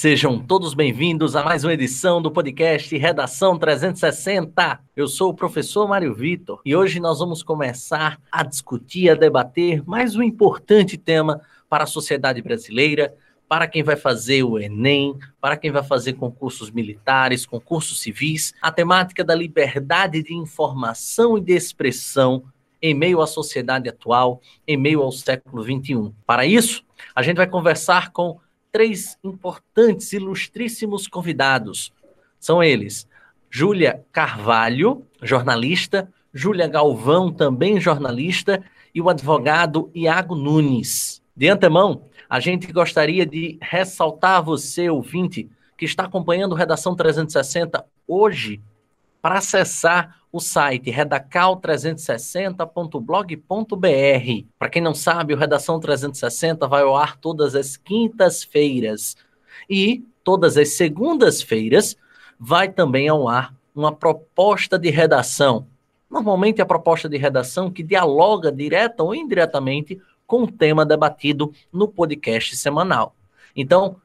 Sejam todos bem-vindos a mais uma edição do podcast Redação 360. Eu sou o professor Mário Vitor e hoje nós vamos começar a discutir, a debater mais um importante tema para a sociedade brasileira, para quem vai fazer o Enem, para quem vai fazer concursos militares, concursos civis, a temática da liberdade de informação e de expressão em meio à sociedade atual, em meio ao século XXI. Para isso, a gente vai conversar com três importantes, ilustríssimos convidados. São eles: Júlia Carvalho, jornalista, Júlia Galvão, também jornalista, e o advogado Iago Nunes. De antemão, a gente gostaria de ressaltar a você, ouvinte, que está acompanhando Redação 360 hoje, para acessar o site redacal360.blog.br. Para quem não sabe, o Redação 360 vai ao ar todas as quintas-feiras e todas as segundas-feiras vai também ao ar uma proposta de redação. Normalmente a proposta de redação que dialoga direta ou indiretamente com o tema debatido no podcast semanal. Então,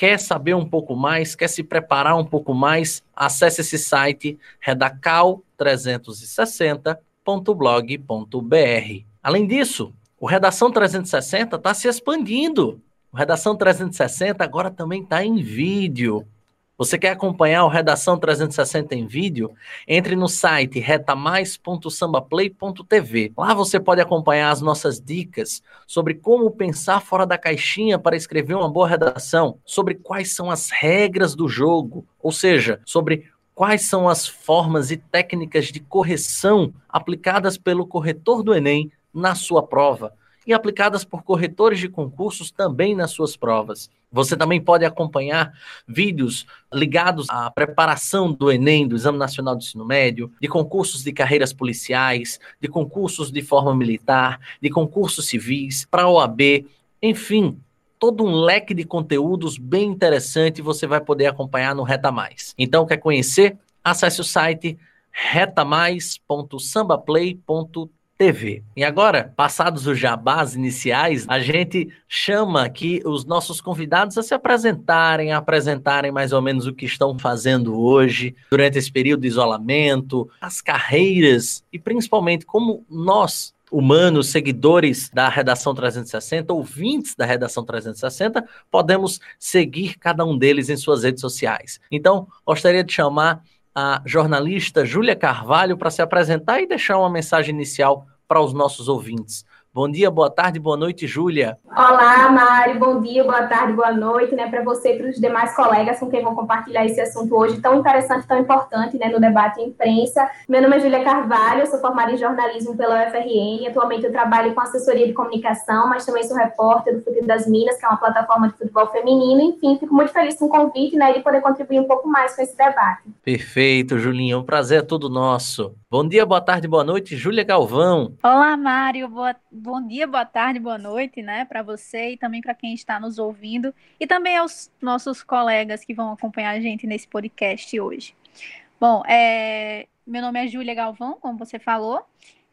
quer saber um pouco mais, quer se preparar um pouco mais, acesse esse site redacal360.blog.br. Além disso, o Redação 360 está se expandindo. O Redação 360 agora também está em vídeo. Você quer acompanhar o Redação 360 em vídeo? Entre no site retamais.sambaplay.tv. Lá você pode acompanhar as nossas dicas sobre como pensar fora da caixinha para escrever uma boa redação, sobre quais são as regras do jogo, ou seja, sobre quais são as formas e técnicas de correção aplicadas pelo corretor do Enem na sua prova e aplicadas por corretores de concursos também nas suas provas. Você também pode acompanhar vídeos ligados à preparação do Enem, do Exame Nacional do Ensino Médio, de concursos de carreiras policiais, de concursos de forma militar, de concursos civis, para a OAB, enfim, todo um leque de conteúdos bem interessante você vai poder acompanhar no Reta Mais. Então, quer conhecer? Acesse o site retamais.sambaplay.tv TV. E agora, passados os jabás iniciais, a gente chama aqui os nossos convidados a se apresentarem, a apresentarem mais ou menos o que estão fazendo hoje, durante esse período de isolamento, as carreiras e principalmente como nós, humanos, seguidores da Redação 360, ouvintes da Redação 360, podemos seguir cada um deles em suas redes sociais. Então, gostaria de chamar a jornalista Júlia Carvalho para se apresentar e deixar uma mensagem inicial para os nossos ouvintes. Bom dia, boa tarde, boa noite, Júlia. Olá, Mari, bom dia, boa tarde, boa noite, né, para você e para os demais colegas com quem vou compartilhar esse assunto hoje tão interessante, tão importante, né, no debate em imprensa. Meu nome é Júlia Carvalho, sou formada em jornalismo pela UFRN, atualmente eu trabalho com assessoria de comunicação, mas também sou repórter do Futuro das Minas, que é uma plataforma de futebol feminino, enfim, fico muito feliz com o convite, né, de poder contribuir um pouco mais com esse debate. Perfeito, Julinha, um prazer é todo nosso. Bom dia, boa tarde, boa noite, Júlia Galvão. Olá, Mário, boa bom dia, boa tarde, boa noite, né, para você e também para quem está nos ouvindo e também aos nossos colegas que vão acompanhar a gente nesse podcast hoje. Bom, é, meu nome é Júlia Galvão, como você falou.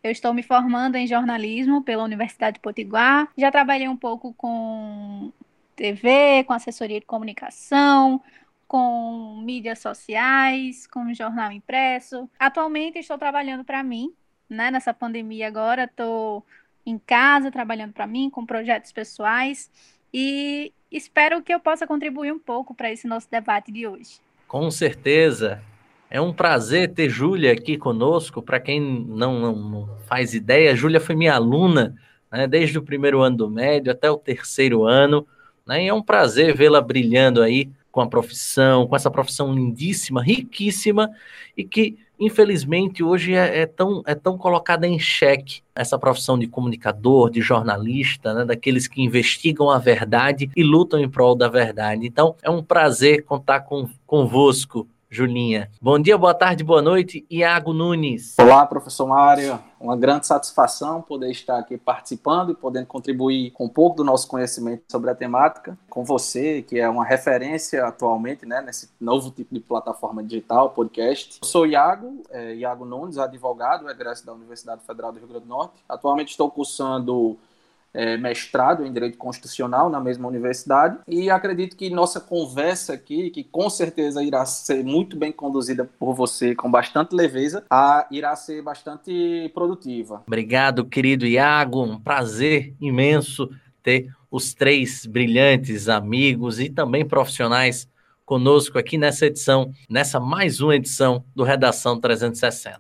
Eu estou me formando em jornalismo pela Universidade de Potiguar. Já trabalhei um pouco com TV, com assessoria de comunicação, com mídias sociais, com jornal impresso. Atualmente estou trabalhando para mim, né? Nessa pandemia agora, estou em casa, trabalhando para mim, com projetos pessoais, e espero que eu possa contribuir um pouco para esse nosso debate de hoje. Com certeza. É um prazer ter Júlia aqui conosco. Para quem não, não, faz ideia, Júlia foi minha aluna né, desde o primeiro ano do médio até o terceiro ano. Né, e é um prazer vê-la brilhando aí com a profissão, com essa profissão lindíssima, riquíssima e que infelizmente hoje é, é, tão, é tão colocada em xeque essa profissão de comunicador, de jornalista, né, daqueles que investigam a verdade e lutam em prol da verdade. Então é um prazer contar com, convosco Julinha. Bom dia, boa tarde, boa noite, Iago Nunes. Olá, professor Mário. Uma grande satisfação poder estar aqui participando e podendo contribuir com um pouco do nosso conhecimento sobre a temática com você, que é uma referência atualmente né, nesse novo tipo de plataforma digital, podcast. Eu sou Iago, é, Iago Nunes, advogado, egresso da Universidade Federal do Rio Grande do Norte. Atualmente estou cursando é, mestrado em Direito Constitucional na mesma universidade e acredito que nossa conversa aqui, que com certeza irá ser muito bem conduzida por você com bastante leveza, a, irá ser bastante produtiva. Obrigado, querido Iago, um prazer imenso ter os três brilhantes amigos e também profissionais conosco aqui nessa edição, nessa mais uma edição do Redação 360.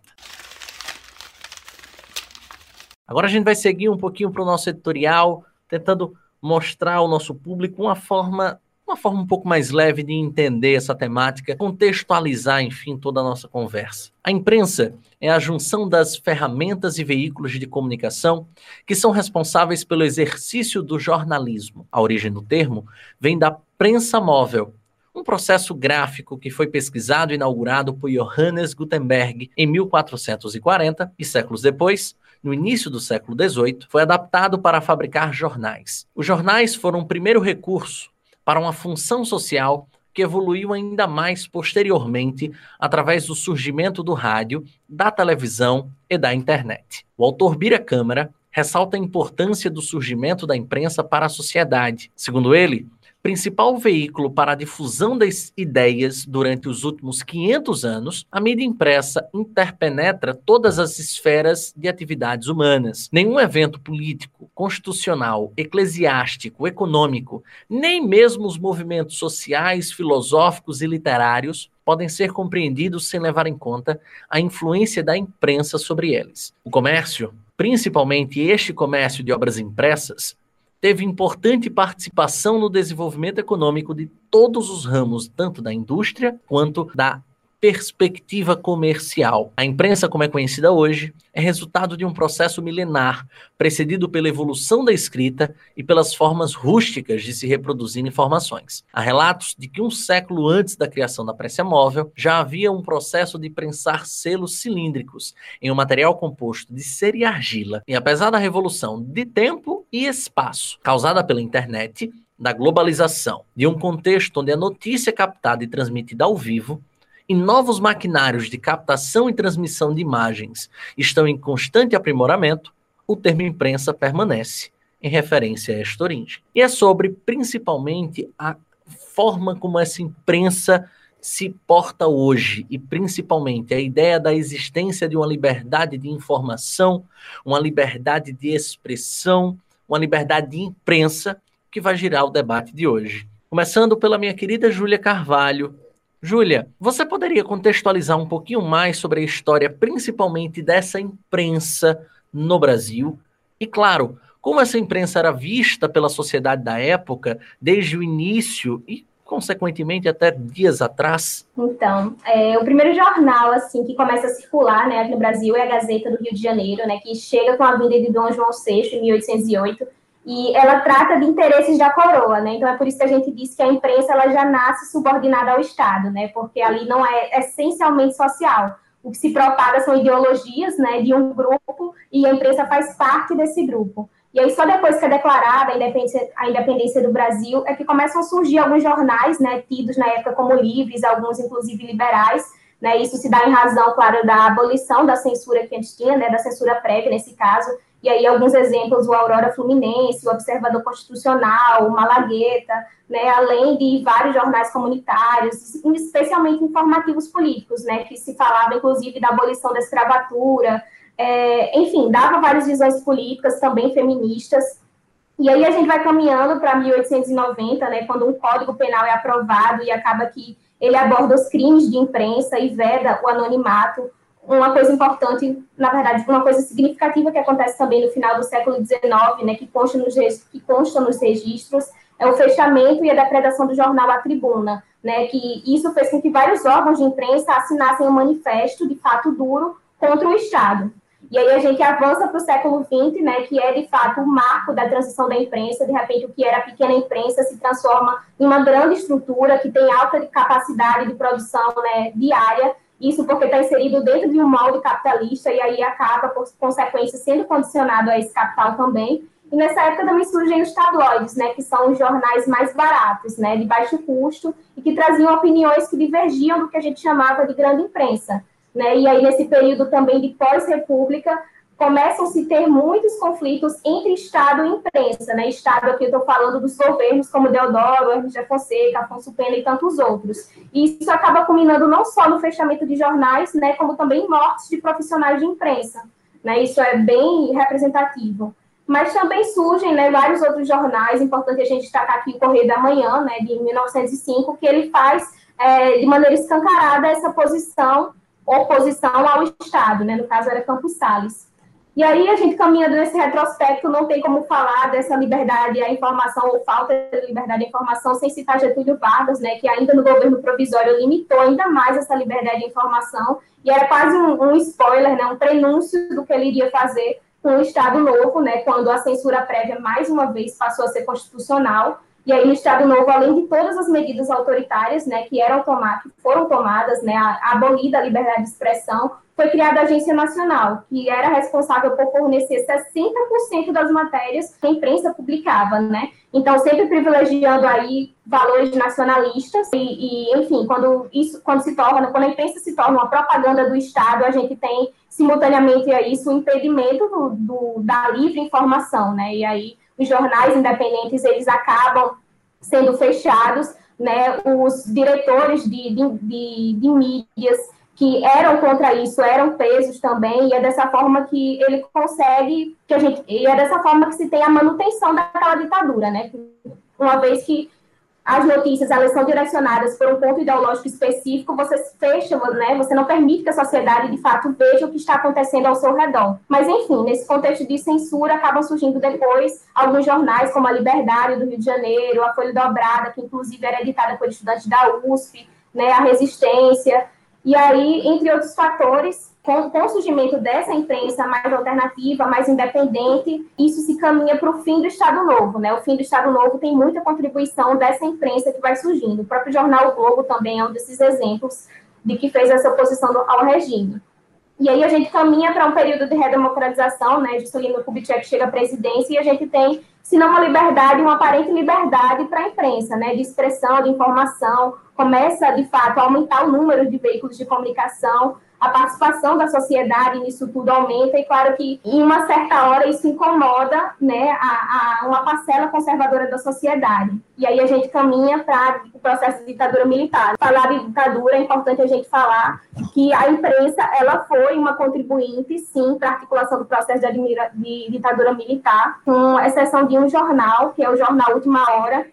Agora a gente vai seguir um pouquinho para o nosso editorial, tentando mostrar ao nosso público uma forma, uma forma um pouco mais leve de entender essa temática, contextualizar, enfim, toda a nossa conversa. A imprensa é a junção das ferramentas e veículos de comunicação que são responsáveis pelo exercício do jornalismo. A origem do termo vem da prensa móvel, um processo gráfico que foi pesquisado e inaugurado por Johannes Gutenberg em 1440 e séculos depois no início do século XVIII, foi adaptado para fabricar jornais. Os jornais foram o primeiro recurso para uma função social que evoluiu ainda mais posteriormente através do surgimento do rádio, da televisão e da internet. O autor Bira Câmara ressalta a importância do surgimento da imprensa para a sociedade. Segundo ele, principal veículo para a difusão das ideias durante os últimos 500 anos, a mídia impressa interpenetra todas as esferas de atividades humanas. Nenhum evento político, constitucional, eclesiástico, econômico, nem mesmo os movimentos sociais, filosóficos e literários podem ser compreendidos sem levar em conta a influência da imprensa sobre eles. O comércio, principalmente este comércio de obras impressas, teve importante participação no desenvolvimento econômico de todos os ramos, tanto da indústria quanto da perspectiva comercial. A imprensa, como é conhecida hoje, é resultado de um processo milenar, precedido pela evolução da escrita e pelas formas rústicas de se reproduzir informações. Há relatos de que um século antes da criação da prensa móvel, já havia um processo de prensar selos cilíndricos em um material composto de cera e argila. E apesar da revolução de tempo e espaço causada pela internet, da globalização, de um contexto onde a notícia é captada e transmitida ao vivo, e novos maquinários de captação e transmissão de imagens estão em constante aprimoramento, o termo imprensa permanece, em referência a esta origem. E é sobre, principalmente, a forma como essa imprensa se porta hoje, e principalmente a ideia da existência de uma liberdade de informação, uma liberdade de expressão, uma liberdade de imprensa, que vai girar o debate de hoje. Começando pela minha querida Júlia Carvalho, Júlia, você poderia contextualizar um pouquinho mais sobre a história, principalmente dessa imprensa no Brasil? E, claro, como essa imprensa era vista pela sociedade da época, desde o início e, consequentemente, até dias atrás? Então, é, o primeiro jornal assim que começa a circular né, no Brasil é a Gazeta do Rio de Janeiro, né, que chega com a vinda de Dom João VI em 1808 e ela trata de interesses da coroa, né? Então é por isso que a gente diz que a imprensa ela já nasce subordinada ao Estado, né? Porque ali não é essencialmente social. O que se propaga são ideologias, né, de um grupo e a imprensa faz parte desse grupo. E aí só depois que é declarada a independência, a independência do Brasil é que começam a surgir alguns jornais, né, tidos na época como livres, alguns inclusive liberais, né? Isso se dá em razão, claro, da abolição da censura que a gente tinha, né, da censura prévia nesse caso e aí, alguns exemplos, o Aurora Fluminense, o Observador Constitucional, o Malagueta, né, além de vários jornais comunitários, especialmente informativos políticos, né, que se falava, inclusive, da abolição da escravatura, é, enfim, dava várias visões políticas, também feministas, e aí a gente vai caminhando para 1890, né, quando um Código Penal é aprovado e acaba que ele aborda os crimes de imprensa e veda o anonimato, uma coisa importante, na verdade, uma coisa significativa que acontece também no final do século XIX, né, que consta nos, que consta nos registros, é o fechamento e a depredação do jornal A Tribuna, né, que isso fez com que vários órgãos de imprensa assinassem um manifesto de fato duro contra o Estado. E aí a gente avança para o século XX, né, que é de fato o marco da transição da imprensa. De repente, o que era pequena imprensa se transforma em uma grande estrutura que tem alta capacidade de produção né, diária isso porque está inserido dentro de um molde capitalista e aí acaba, por consequência, sendo condicionado a esse capital também. E nessa época também surgem os tabloides, né, que são os jornais mais baratos, né, de baixo custo, e que traziam opiniões que divergiam do que a gente chamava de grande imprensa. Né? E aí, nesse período também de pós-república, começam a se ter muitos conflitos entre Estado e imprensa, né? Estado aqui eu estou falando dos governos como Deodoro, Hermes Fonseca, Afonso Pena e tantos outros. E isso acaba culminando não só no fechamento de jornais, né, como também mortes de profissionais de imprensa. Né? Isso é bem representativo. Mas também surgem né, vários outros jornais, importante a gente destacar aqui o Correio da Manhã, né, de 1905, que ele faz é, de maneira escancarada essa posição, oposição ao Estado, né, no caso era Campos Salles. E aí, a gente caminhando nesse retrospecto, não tem como falar dessa liberdade à informação ou falta de liberdade à informação sem citar Getúlio Vargas, né, que ainda no governo provisório limitou ainda mais essa liberdade de informação, e era quase um, um spoiler, né, um prenúncio do que ele iria fazer com o Estado Novo, né, quando a censura prévia, mais uma vez, passou a ser constitucional, e aí, no Estado Novo, além de todas as medidas autoritárias, né, que eram tomadas, foram tomadas, né, abolida a liberdade de expressão, foi criada a Agência Nacional, que era responsável por fornecer 60% das matérias que a imprensa publicava, né? Então, sempre privilegiando aí valores nacionalistas e, e, enfim, quando isso, quando se torna, quando a imprensa se torna uma propaganda do Estado, a gente tem simultaneamente a isso o impedimento do, do, da livre informação, né? E aí os jornais independentes eles acabam sendo fechados, né? Os diretores de, de, de, de mídias que eram contra isso, eram presos também, e é dessa forma que ele consegue, que a gente, e é dessa forma que se tem a manutenção daquela ditadura, né? Uma vez que as notícias elas são direcionadas por um ponto ideológico específico, você fecha, né? Você não permite que a sociedade de fato veja o que está acontecendo ao seu redor. Mas enfim, nesse contexto de censura acabam surgindo depois alguns jornais como a Liberdade do Rio de Janeiro, a Folha Dobrada, que inclusive era editada por estudantes da USP, né? A Resistência e aí, entre outros fatores, com, com, o surgimento dessa imprensa mais alternativa, mais independente, isso se caminha para o fim do Estado Novo. Né? O fim do Estado Novo tem muita contribuição dessa imprensa que vai surgindo. O próprio jornal o Globo também é um desses exemplos de que fez essa oposição ao regime. E aí a gente caminha para um período de redemocratização, né? Juscelino Kubitschek chega à presidência e a gente tem, se não uma liberdade, uma aparente liberdade para a imprensa, né? De expressão, de informação, começa, de fato, a aumentar o número de veículos de comunicação, a participação da sociedade nisso tudo aumenta, e claro que em uma certa hora isso incomoda né, a, a uma parcela conservadora da sociedade. E aí a gente caminha para o processo de ditadura militar. Falar de ditadura é importante a gente falar que a imprensa ela foi uma contribuinte, sim, para a articulação do processo de, de ditadura militar, com exceção de um jornal, que é o jornal Última Hora,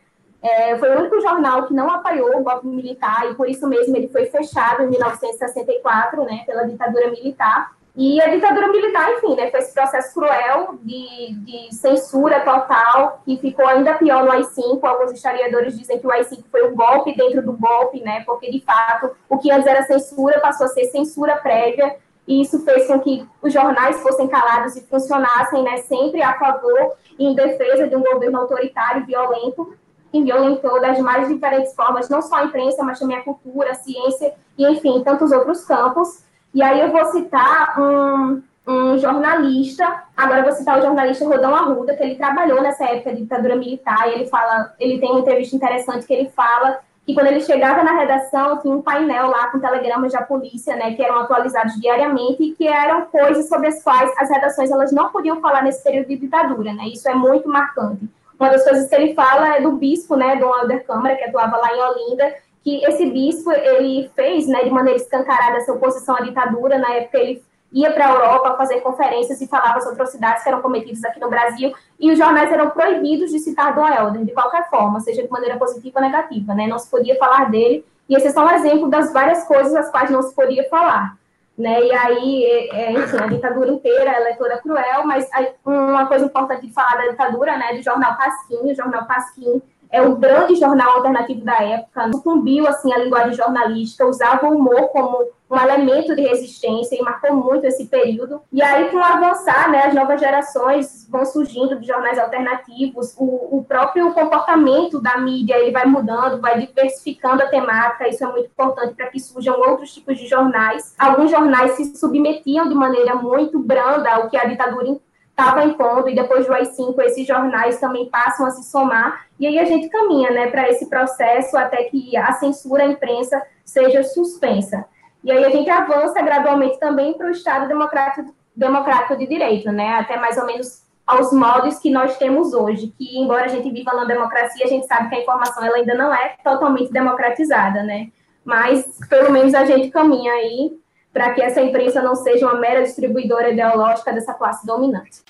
é, foi o único jornal que não apoiou o golpe militar e por isso mesmo ele foi fechado em 1964, né, pela ditadura militar. E a ditadura militar, enfim, né, foi esse processo cruel de, de censura total, que ficou ainda pior no AI-5. Alguns historiadores dizem que o AI-5 foi um golpe dentro do golpe, né, porque, de fato, o que antes era censura passou a ser censura prévia, e isso fez com que os jornais fossem calados e funcionassem né, sempre a favor e em defesa de um governo autoritário e violento, que violentou das mais diferentes formas, não só a imprensa, mas também a cultura, a ciência e, enfim, tantos outros campos. E aí eu vou citar um, um jornalista, agora vou citar o jornalista Rodão Arruda, que ele trabalhou nessa época de ditadura militar, e ele fala, ele tem uma entrevista interessante que ele fala que quando ele chegava na redação, tinha um painel lá com telegramas da polícia, né, que eram atualizados diariamente e que eram coisas sobre as quais as redações elas não podiam falar nesse período de ditadura, né? Isso é muito marcante. Uma das coisas que ele fala é do bispo, né, Dom Helder Câmara, que atuava lá em Olinda, que esse bispo, ele fez, né, de maneira escancarada essa oposição à ditadura, na época ele ia para a Europa fazer conferências e falava sobre atrocidades que eram cometidas aqui no Brasil, e os jornais eram proibidos de citar Dom Helder, de qualquer forma, seja de maneira positiva ou negativa, né, não se podia falar dele, e esse é só um exemplo das várias coisas as quais não se podia falar né? E aí, é, é, enfim, a ditadura inteira ela é toda cruel, mas uma coisa importante de falar da ditadura, né, do jornal Pasquim, o jornal Pasquim é um grande jornal alternativo da época, sucumbiu assim a linguagem jornalística, usava o humor como um elemento de resistência e marcou muito esse período. E aí, com o avançar, né, as novas gerações vão surgindo de jornais alternativos, o, o próprio comportamento da mídia ele vai mudando, vai diversificando a temática, isso é muito importante para que surjam outros tipos de jornais. Alguns jornais se submetiam de maneira muito branda ao que a ditadura estava impondo, e depois do AI-5, esses jornais também passam a se somar, e aí a gente caminha né, para esse processo até que a censura à imprensa seja suspensa. E aí a gente avança gradualmente também para o Estado democrático, democrático de direito, né? Até mais ou menos aos modos que nós temos hoje, que embora a gente viva na democracia, a gente sabe que a informação ela ainda não é totalmente democratizada, né? Mas pelo menos a gente caminha aí para que essa imprensa não seja uma mera distribuidora ideológica dessa classe dominante.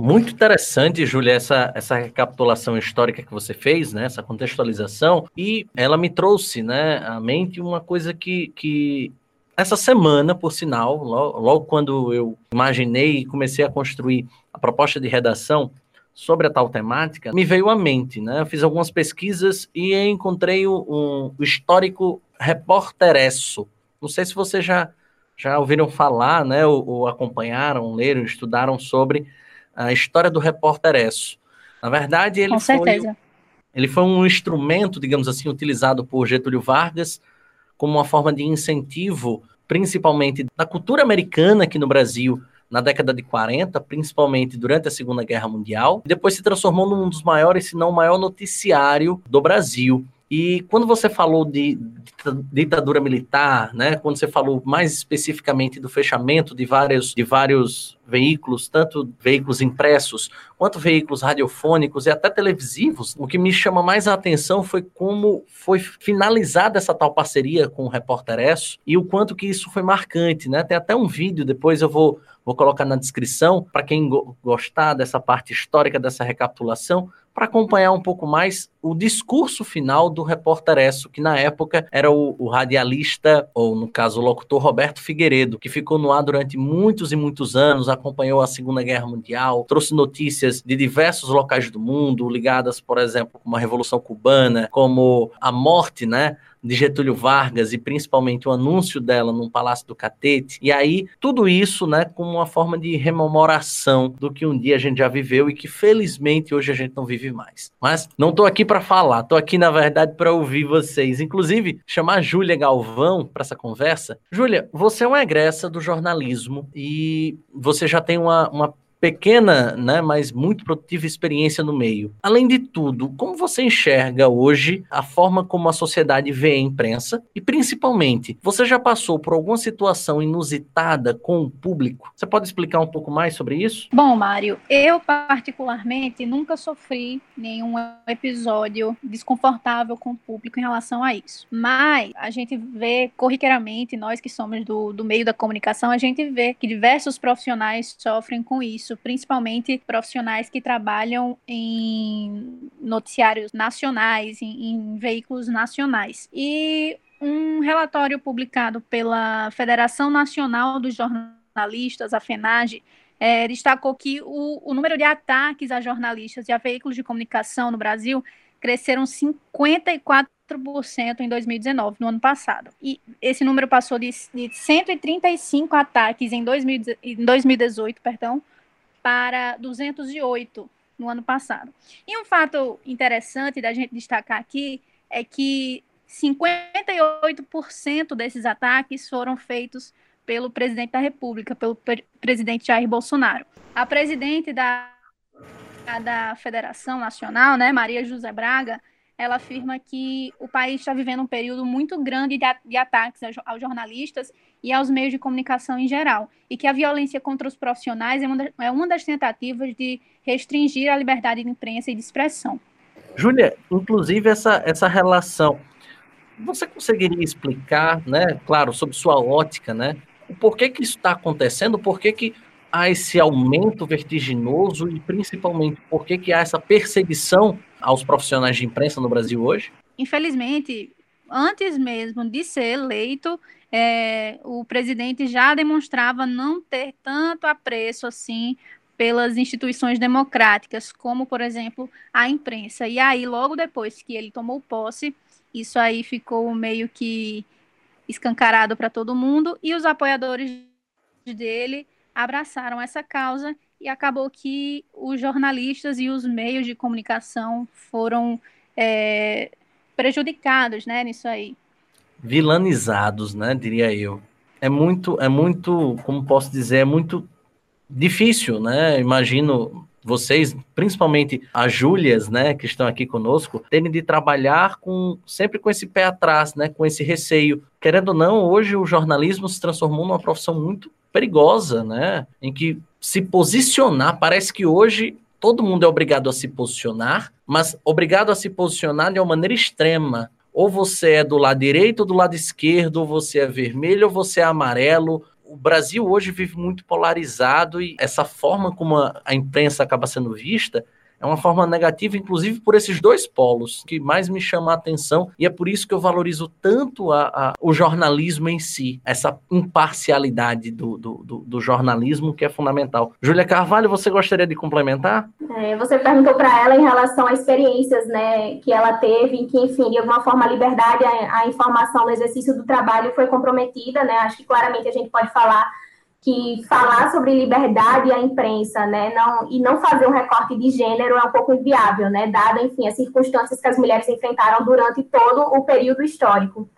Muito interessante, Júlia, essa, essa recapitulação histórica que você fez, né, essa contextualização, e ela me trouxe né, à mente uma coisa que, que essa semana, por sinal, logo, logo quando eu imaginei e comecei a construir a proposta de redação sobre a tal temática, me veio à mente, né? Eu fiz algumas pesquisas e encontrei um, histórico repórteresso. Não sei se vocês já, já ouviram falar, né? Ou, ou acompanharam, leram, estudaram sobre a história do repórteresso. Na verdade, ele Com foi, certeza. ele foi um instrumento, digamos assim, utilizado por Getúlio Vargas como uma forma de incentivo principalmente da cultura americana aqui no Brasil na década de 40, principalmente durante a Segunda Guerra Mundial, e depois se transformou num dos maiores, se não o maior noticiário do Brasil. E quando você falou de ditadura militar, né, quando você falou mais especificamente do fechamento de vários, de vários veículos, tanto veículos impressos quanto veículos radiofônicos e até televisivos, o que me chama mais a atenção foi como foi finalizada essa tal parceria com o Repórter Esso e o quanto que isso foi marcante, né? Tem até um vídeo, depois eu vou, vou colocar na descrição, para quem go gostar dessa parte histórica dessa recapitulação, para acompanhar um pouco mais o discurso final do repórter Esso, que na época era o, o, radialista, ou no caso o locutor Roberto Figueiredo, que ficou no ar durante muitos e muitos anos, acompanhou a Segunda Guerra Mundial, trouxe notícias de diversos locais do mundo, ligadas, por exemplo, como a Revolução Cubana, como a morte, né, de Getúlio Vargas e principalmente o anúncio dela no Palácio do Catete. E aí, tudo isso, né, como uma forma de rememoração do que um dia a gente já viveu e que felizmente hoje a gente não vive mais. Mas não tô aqui para falar, tô aqui na verdade para ouvir vocês. Inclusive, chamar a Júlia Galvão para essa conversa. Júlia, você é uma egressa do jornalismo e você já tem uma, uma pequena, né, mas muito produtiva experiência no meio. Além de tudo, como você enxerga hoje a forma como a sociedade vê a imprensa e principalmente, você já passou por alguma situação inusitada com o público? Você pode explicar um pouco mais sobre isso? Bom, Mário, eu particularmente nunca sofri nenhum episódio desconfortável com o público em relação a isso. Mas a gente vê corriqueiramente, nós que somos do, do meio da comunicação, a gente vê que diversos profissionais sofrem com isso isso, principalmente profissionais que trabalham em noticiários nacionais, em, em veículos nacionais. E um relatório publicado pela Federação Nacional dos Jornalistas, a FENAGE, é, destacou que o, o, número de ataques a jornalistas e a veículos de comunicação no Brasil cresceram 54% em 2019, no ano passado. E esse número passou de, de 135 ataques em, 2000, em 2018, perdão, para 208 no ano passado. E um fato interessante da gente destacar aqui é que 58% desses ataques foram feitos pelo presidente da República, pelo pre presidente Jair Bolsonaro. A presidente da, da Federação Nacional, né, Maria José Braga, ela afirma que o país está vivendo um período muito grande de, ataques aos jornalistas e aos meios de comunicação em geral, e que a violência contra os profissionais é uma, é uma das tentativas de restringir a liberdade de imprensa e de expressão. Júlia, inclusive essa, essa relação, você conseguiria explicar, né, claro, sob sua ótica, né, o porquê que isso está acontecendo, por que há esse aumento vertiginoso e principalmente por que, que há essa perseguição aos profissionais de imprensa no Brasil hoje? Infelizmente, antes mesmo de ser eleito, é, o presidente já demonstrava não ter tanto apreço assim pelas instituições democráticas, como, por exemplo, a imprensa. E aí, logo depois que ele tomou posse, isso aí ficou meio que escancarado para todo mundo, e os apoiadores dele abraçaram essa causa e acabou que os jornalistas e os meios de comunicação foram é, prejudicados, né, nisso aí. Vilanizados, né, diria eu. É muito, é muito, como posso dizer, é muito difícil, né? Imagino vocês, principalmente as Júlias, né, que estão aqui conosco, terem de trabalhar com sempre com esse pé atrás, né, com esse receio. Querendo ou não, hoje o jornalismo se transformou numa profissão muito perigosa, né, em que se posicionar, parece que hoje todo mundo é obrigado a se posicionar, mas obrigado a se posicionar de uma maneira extrema. Ou você é do lado direito ou do lado esquerdo, ou você é vermelho ou você é amarelo, o Brasil hoje vive muito polarizado e essa forma como a, imprensa acaba sendo vista é uma forma negativa, inclusive por esses dois polos, que mais me chama a atenção, e é por isso que eu valorizo tanto a, a, o jornalismo em si, essa imparcialidade do, do, do, do, jornalismo que é fundamental. Júlia Carvalho, você gostaria de complementar? É, você perguntou para ela em relação a experiências né, que ela teve, que, enfim, de alguma forma a liberdade, a, a informação no exercício do trabalho foi comprometida, né? Acho que claramente a gente pode falar que falar sobre liberdade à imprensa, né, não, e não fazer um recorte de gênero é um pouco inviável, né, dada, enfim, as circunstâncias que as mulheres enfrentaram durante todo o período histórico.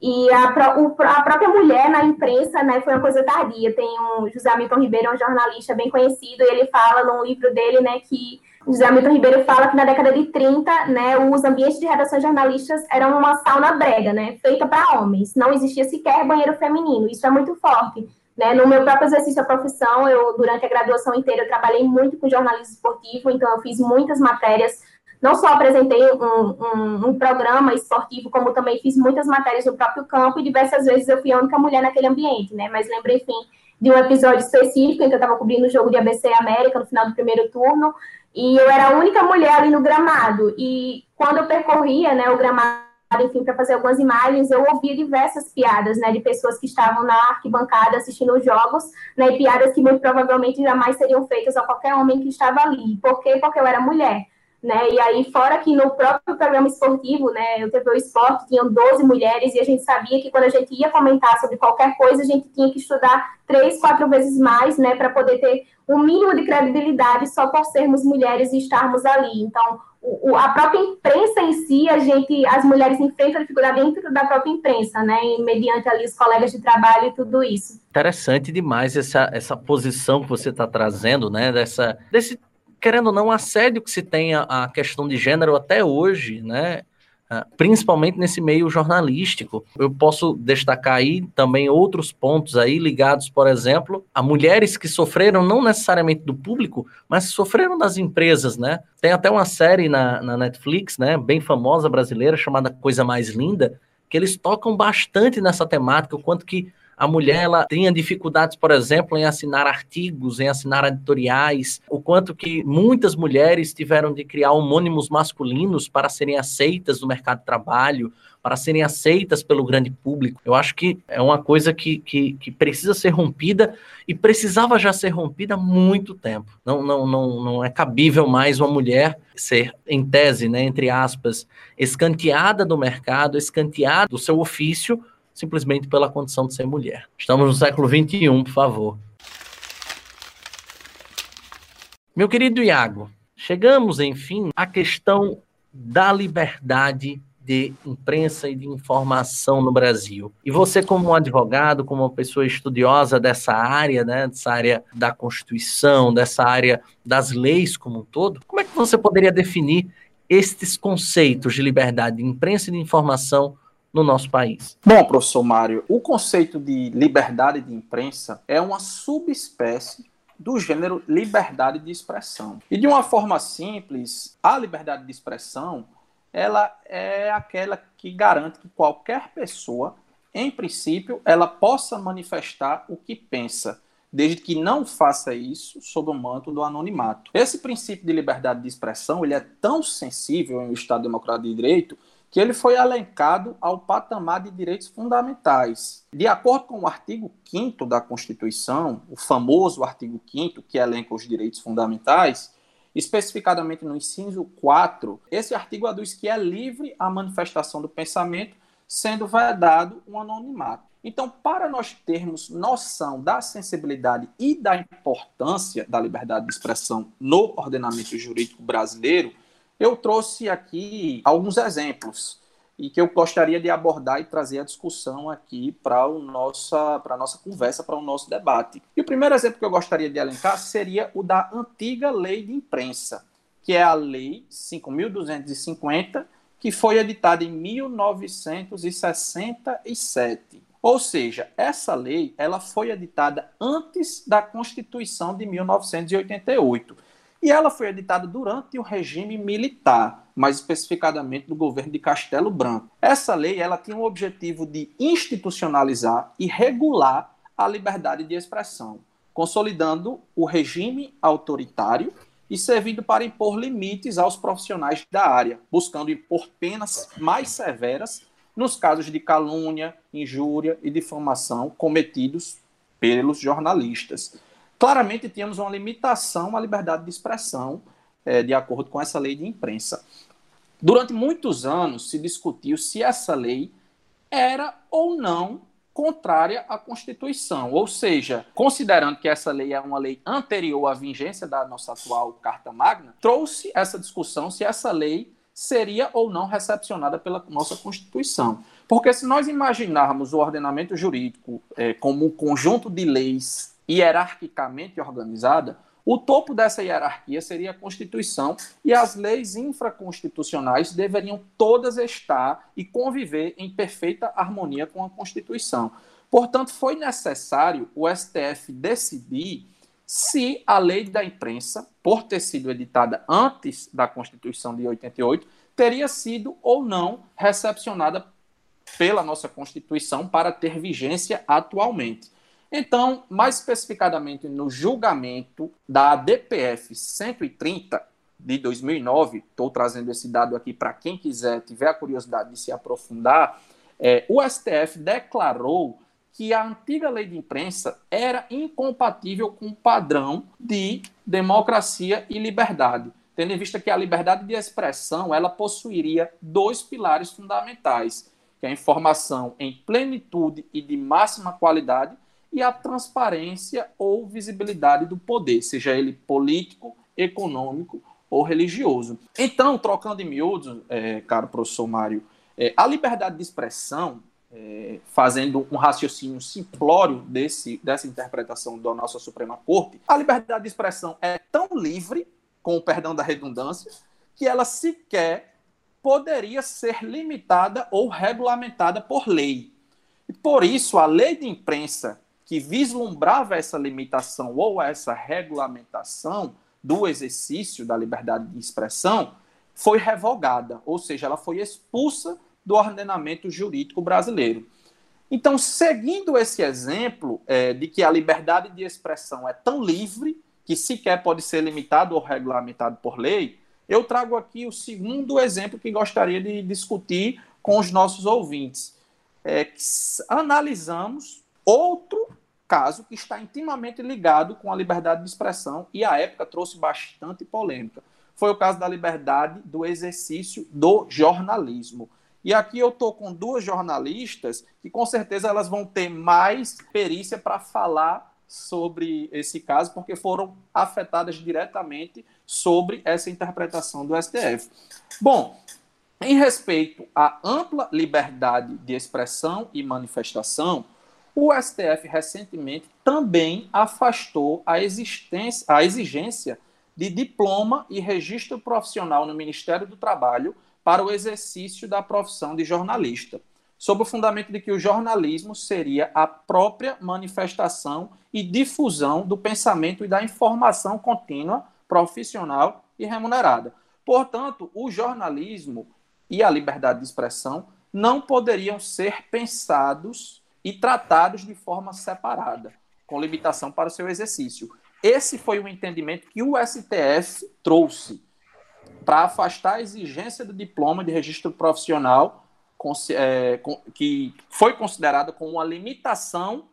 E a, o, a própria mulher na imprensa, né, foi uma coisa tardia. Tem um José Hamilton Ribeiro, um jornalista bem conhecido, e ele fala num livro dele, né, que José Hamilton Ribeiro fala que na década de 30, né, os ambientes de redação jornalistas eram uma sauna brega, né, feita para homens. Não existia sequer banheiro feminino. Isso é muito forte. Né? No meu próprio exercício da profissão, eu durante a graduação inteira eu trabalhei muito com jornalismo esportivo, então eu fiz muitas matérias. Não só apresentei um, um, um, programa esportivo, como também fiz muitas matérias no próprio campo e diversas vezes eu fui a única mulher naquele ambiente, né? Mas lembro, enfim, de um episódio específico em que eu estava cobrindo o jogo de ABC América no final do primeiro turno e eu era a única mulher ali no gramado. E quando eu percorria, né, o gramado enfim, para fazer algumas imagens, eu ouvia diversas piadas, né, de pessoas que estavam na arquibancada assistindo os jogos, né, piadas que muito provavelmente jamais seriam feitas a qualquer homem que estava ali. Por quê? Porque eu era mulher. Né? E aí, fora que no próprio programa esportivo, né, eu teve o esporte, tinham 12 mulheres, e a gente sabia que quando a gente ia comentar sobre qualquer coisa, a gente tinha que estudar três, quatro vezes mais, né, para poder ter um mínimo de credibilidade só por sermos mulheres e estarmos ali. Então, o, a própria imprensa em si, a gente, as mulheres enfrentam dificuldade dentro da própria imprensa, né, mediante ali os colegas de trabalho e tudo isso. Interessante demais essa, essa posição que você está trazendo, né, dessa, desse querendo ou não, assédio que se tem a, a questão de gênero até hoje, né? Ah, principalmente nesse meio jornalístico. Eu posso destacar aí também outros pontos aí ligados, por exemplo, a mulheres que sofreram não necessariamente do público, mas sofreram das empresas, né? Tem até uma série na, na Netflix, né, bem famosa brasileira, chamada Coisa Mais Linda, que eles tocam bastante nessa temática, o quanto que a mulher ela tenha dificuldades, por exemplo, em assinar artigos, em assinar editoriais, o quanto que muitas mulheres tiveram de criar homônimos masculinos para serem aceitas no mercado de trabalho, para serem aceitas pelo grande público. Eu acho que é uma coisa que, que, que, precisa ser rompida e precisava já ser rompida há muito tempo. Não, não, não, não é cabível mais uma mulher ser, em tese, né, entre aspas, escanteada do mercado, escanteada do seu ofício, simplesmente pela condição de ser mulher. Estamos no século XXI, por favor. Meu querido Iago, chegamos, enfim, à questão da liberdade de imprensa e de informação no Brasil. E você, como um advogado, como uma pessoa estudiosa dessa área, né, dessa área da Constituição, dessa área das leis como um todo, como é que você poderia definir estes conceitos de liberdade de imprensa e de informação no nosso país? Bom, professor Mário, o conceito de liberdade de imprensa é uma subespécie do gênero liberdade de expressão. E de uma forma simples, a liberdade de expressão ela é aquela que garante que qualquer pessoa, em princípio, ela possa manifestar o que pensa, desde que não faça isso sob o manto do anonimato. Esse princípio de liberdade de expressão ele é tão sensível em um Estado democrático de direito que ele foi alencado ao patamar de direitos fundamentais. De acordo com o artigo 5 da Constituição, o famoso artigo 5 que elenca os direitos fundamentais, especificadamente no inciso 4, esse artigo aduz que é livre a manifestação do pensamento, sendo vedado um anonimato. Então, para nós termos noção da sensibilidade e da importância da liberdade de expressão no ordenamento jurídico brasileiro, eu trouxe aqui alguns exemplos. e que eu gostaria de abordar e trazer a discussão aqui para a nossa, nossa conversa, para o nosso debate. E o primeiro exemplo que eu gostaria de elencar seria o da antiga lei de imprensa, que é a Lei 5.250, que foi editada em 1967. Ou seja, essa lei ela foi editada antes da Constituição de 1988. E ela foi editada durante o regime militar, mais especificadamente do governo de Castelo Branco. Essa lei ela tinha o objetivo de institucionalizar e regular a liberdade de expressão, consolidando o regime autoritário e servindo para impor limites aos profissionais da área, buscando impor penas mais severas nos casos de calúnia, injúria e difamação cometidos pelos jornalistas. Claramente tínhamos uma limitação à liberdade de expressão, é, de acordo com essa lei de imprensa. Durante muitos anos se discutiu se essa lei era ou não contrária à Constituição, ou seja, considerando que essa lei é uma lei anterior à vigência da nossa atual Carta Magna, trouxe essa discussão se essa lei seria ou não recepcionada pela nossa Constituição. Porque se nós imaginarmos o ordenamento jurídico é, como um conjunto de leis hierarquicamente organizada, o topo dessa hierarquia seria a Constituição e as leis infraconstitucionais deveriam todas estar e conviver em perfeita harmonia com a Constituição. Portanto, foi necessário o STF decidir se a lei da imprensa, por ter sido editada antes da Constituição de 88, teria sido ou não recepcionada pela nossa Constituição para ter vigência atualmente. Então, mais especificadamente no julgamento da DPF 130 de 2009, estou trazendo esse dado aqui para quem quiser, tiver a curiosidade de se aprofundar, é, o STF declarou que a antiga lei de imprensa era incompatível com o padrão de democracia e liberdade, tendo em vista que a liberdade de expressão ela possuiria dois pilares fundamentais, que é a informação em plenitude e de máxima qualidade e a transparência ou visibilidade do poder, seja ele político, econômico ou religioso. Então, trocando em miúdos, é, caro professor Mário, é, a liberdade de expressão, é, fazendo um raciocínio simplório desse, dessa interpretação da nossa Suprema Corte, a liberdade de expressão é tão livre, com o perdão da redundância, que ela sequer poderia ser limitada ou regulamentada por lei. E por isso, a lei de imprensa que vislumbrava essa limitação ou essa regulamentação do exercício da liberdade de expressão foi revogada, ou seja, ela foi expulsa do ordenamento jurídico brasileiro. Então, seguindo esse exemplo é, de que a liberdade de expressão é tão livre que sequer pode ser limitado ou regulamentado por lei, eu trago aqui o segundo exemplo que gostaria de discutir com os nossos ouvintes. É, analisamos outro caso que está intimamente ligado com a liberdade de expressão e, à época, trouxe bastante polêmica. Foi o caso da liberdade do exercício do jornalismo. E aqui eu estou com duas jornalistas que, com certeza, elas vão ter mais perícia para falar sobre esse caso, porque foram afetadas diretamente sobre essa interpretação do STF. Bom, em respeito à ampla liberdade de expressão e manifestação, o STF recentemente também afastou a, existência, a exigência de diploma e registro profissional no Ministério do Trabalho para o exercício da profissão de jornalista, sob o fundamento de que o jornalismo seria a própria manifestação e difusão do pensamento e da informação contínua, profissional e remunerada. Portanto, o jornalismo e a liberdade de expressão não poderiam ser pensados e tratados de forma separada, com limitação para o seu exercício. Esse foi o entendimento que o STF trouxe para afastar a exigência do diploma de registro profissional é, que foi considerada como uma limitação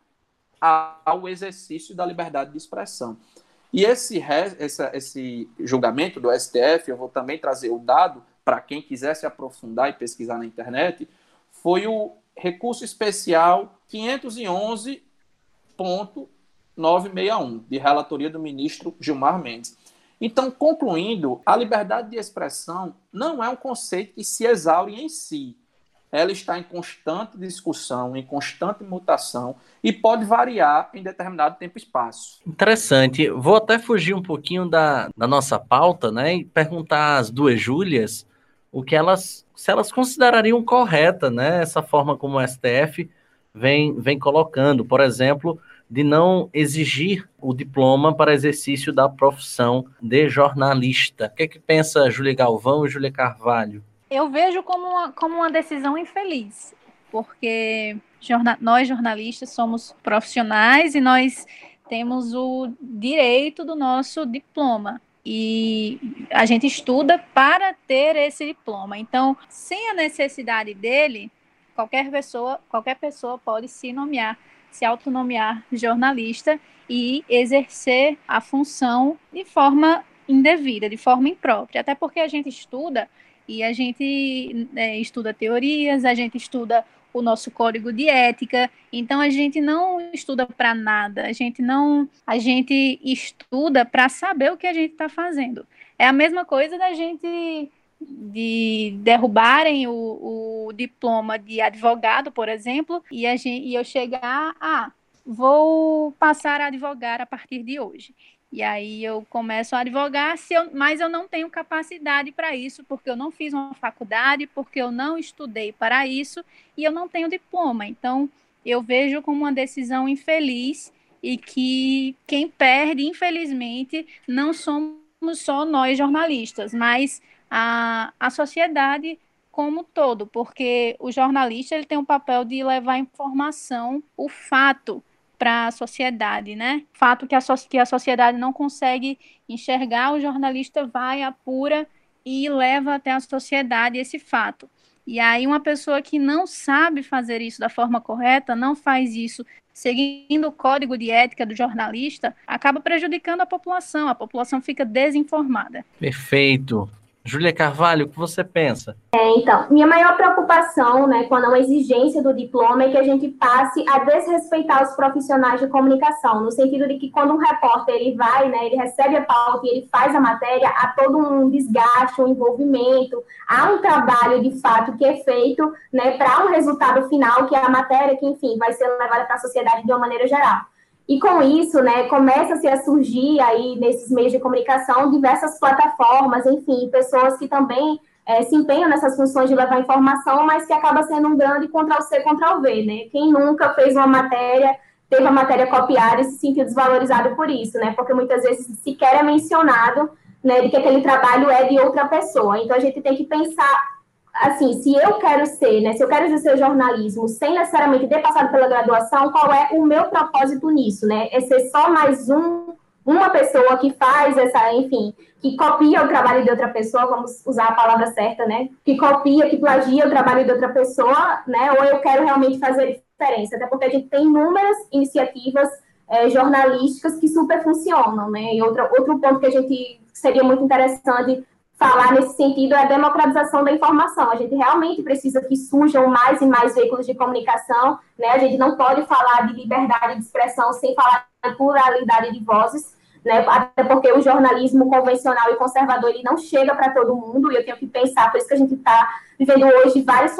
ao exercício da liberdade de expressão. E esse, esse julgamento do STF, eu vou também trazer o dado para quem quiser se aprofundar e pesquisar na internet, foi o recurso especial 511.961, de relatoria do ministro Gilmar Mendes. Então, concluindo, a liberdade de expressão não é um conceito que se exaure em si. ela está em constante discussão, em constante mutação e pode variar em determinado tempo e espaço. Interessante. Vou até fugir um pouquinho da, da nossa pauta, né, e perguntar às duas Júlias o que elas, se elas considerariam correta, né, essa forma como o STF vem, vem colocando, por exemplo, de não exigir o diploma para exercício da profissão de jornalista. O que, é que pensa Júlia Galvão e Júlia Carvalho? Eu vejo como uma, como uma decisão infeliz, porque jorna nós jornalistas somos profissionais e nós temos o direito do nosso diploma e a gente estuda para ter esse diploma. Então, sem a necessidade dele, qualquer pessoa, qualquer pessoa pode se nomear se autonomear jornalista e exercer a função de forma indevida, de forma imprópria. Até porque a gente estuda e a gente é, estuda teorias, a gente estuda o nosso código de ética. Então a gente não estuda para nada, a gente não, a gente estuda para saber o que a gente está fazendo. É a mesma coisa da gente de derrubarem o, o diploma de advogado, por exemplo, e, a gente, e eu chegar, ah, vou passar a advogar a partir de hoje. E aí eu começo a advogar, eu, mas eu não tenho capacidade para isso, porque eu não fiz uma faculdade, porque eu não estudei para isso e eu não tenho diploma. Então, eu vejo como uma decisão infeliz e que quem perde, infelizmente, não somos só nós jornalistas, mas a, a sociedade como todo, porque o jornalista ele tem um papel de levar informação, o fato para a sociedade, né? Fato que a, so que a sociedade não consegue enxergar, o jornalista vai, apura e leva até a sociedade esse fato. E aí uma pessoa que não sabe fazer isso da forma correta, não faz isso seguindo o código de ética do jornalista, acaba prejudicando a população, a população fica desinformada. Perfeito. Júlia Carvalho, o que você pensa? É, então, minha maior preocupação, né, quando a exigência do diploma é que a gente passe a desrespeitar os profissionais de comunicação, no sentido de que quando um repórter ele vai, né, ele recebe a pauta e ele faz a matéria, há todo um desgaste, um envolvimento, há um trabalho de fato que é feito, né, para um resultado final que é a matéria que, enfim, vai ser levada para a sociedade de uma maneira geral. E com isso, né, começa-se a surgir aí nesses meios de comunicação diversas plataformas, enfim, pessoas que também é, se empenham nessas funções de levar informação, mas que acaba sendo um grande Ctrl-C, Ctrl-V, né? Quem nunca fez uma matéria, teve a matéria copiada e se sentiu desvalorizado por isso, né? Porque muitas vezes sequer é mencionado, né, de que aquele trabalho é de outra pessoa. Então, a gente tem que pensar assim, se eu quero ser, né, se eu quero exercer jornalismo sem necessariamente ter passado pela graduação, qual é o meu propósito nisso, né? É ser só mais um, uma pessoa que faz essa, enfim, que copia o trabalho de outra pessoa, vamos usar a palavra certa, né? Que copia, que plagia o trabalho de outra pessoa, né? Ou eu quero realmente fazer diferença, até porque a gente tem inúmeras iniciativas é, jornalísticas que super funcionam, né? E outro, outro ponto que a gente seria muito interessante falar nesse sentido é a democratização da informação. A gente realmente precisa que surjam mais e mais veículos de comunicação, né? A gente não pode falar de liberdade de expressão sem falar de pluralidade de vozes, né? Até porque o jornalismo convencional e conservador ele não chega para todo mundo e eu tenho que pensar, por isso que a gente está vivendo hoje vários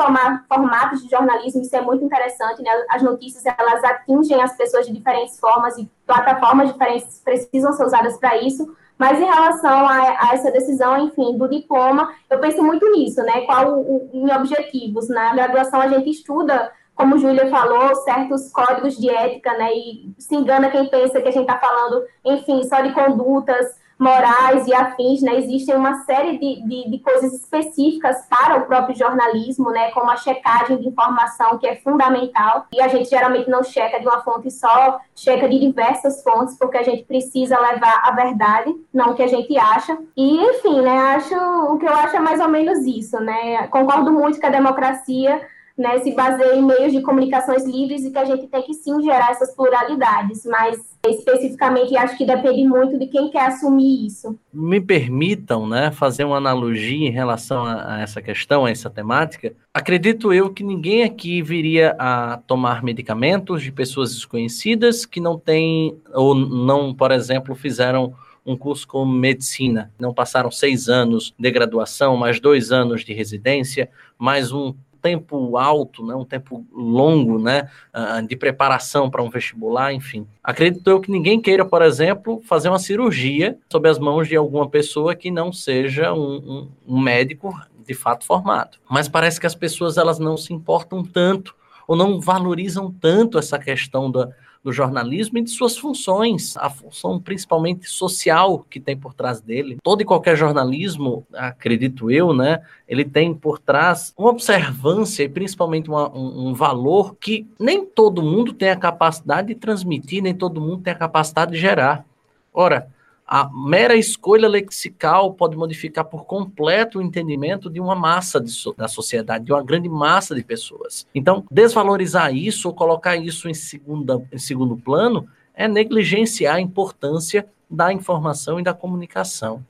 formatos de jornalismo, isso é muito interessante, né? As notícias elas atingem as pessoas de diferentes formas e plataformas diferentes precisam ser usadas para isso. Mas em relação a, a, essa decisão, enfim, do diploma, eu penso muito nisso, né? Qual o, em objetivos. Na graduação a gente estuda, como Júlia falou, certos códigos de ética, né? E se engana quem pensa que a gente está falando, enfim, só de condutas morais e afins, né? Existem uma série de, de, de, coisas específicas para o próprio jornalismo, né? Como a checagem de informação, que é fundamental. E a gente geralmente não checa de uma fonte só, checa de diversas fontes, porque a gente precisa levar a verdade, não o que a gente acha. E, enfim, né? Acho, o que eu acho é mais ou menos isso, né? Concordo muito que a democracia né, se baseia em meios de comunicações livres e que a gente tem que sim gerar essas pluralidades, mas especificamente acho que depende muito de quem quer assumir isso. Me permitam né, fazer uma analogia em relação a, a essa questão, a essa temática. Acredito eu que ninguém aqui viria a tomar medicamentos de pessoas desconhecidas que não têm, ou não, por exemplo, fizeram um curso como medicina. Não passaram seis anos de graduação, mais dois anos de residência, mais um tempo alto, né, um tempo longo, né, uh, de preparação para um vestibular, enfim. Acredito eu que ninguém queira, por exemplo, fazer uma cirurgia sob as mãos de alguma pessoa que não seja um, um, um médico de fato formado. Mas parece que as pessoas elas não se importam tanto ou não valorizam tanto essa questão da, do jornalismo e de suas funções, a função principalmente social que tem por trás dele. Todo e qualquer jornalismo, acredito eu, né, ele tem por trás uma observância e principalmente uma, um, um valor que nem todo mundo tem a capacidade de transmitir, nem todo mundo tem a capacidade de gerar. Ora, a mera escolha lexical pode modificar por completo o entendimento de uma massa de so da sociedade, de uma grande massa de pessoas. Então, desvalorizar isso ou colocar isso em, segunda, em segundo plano é negligenciar a importância da informação e da comunicação.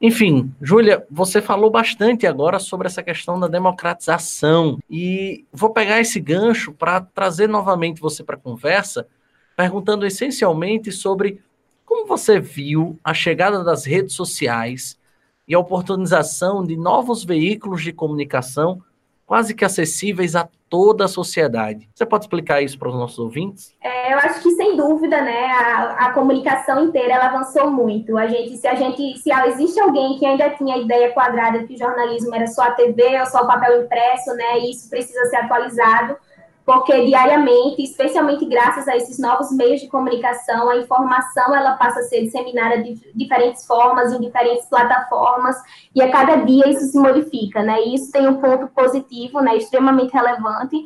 Enfim, Júlia, você falou bastante agora sobre essa questão da democratização e vou pegar esse gancho para trazer novamente você para a conversa, perguntando essencialmente sobre como você viu a chegada das redes sociais e a oportunização de novos veículos de comunicação quase que acessíveis a toda a sociedade. Você pode explicar isso para os nossos ouvintes? É, eu acho que sem dúvida, né, a, a, comunicação inteira ela avançou muito. A gente, se a gente, se existe alguém que ainda tinha a ideia quadrada que o jornalismo era só a TV ou só o papel impresso, né, e isso precisa ser atualizado porque diariamente, especialmente graças a esses novos meios de comunicação, a informação ela passa a ser disseminada de diferentes formas, em diferentes plataformas, e a cada dia isso se modifica, né? E isso tem um ponto positivo, né, extremamente relevante,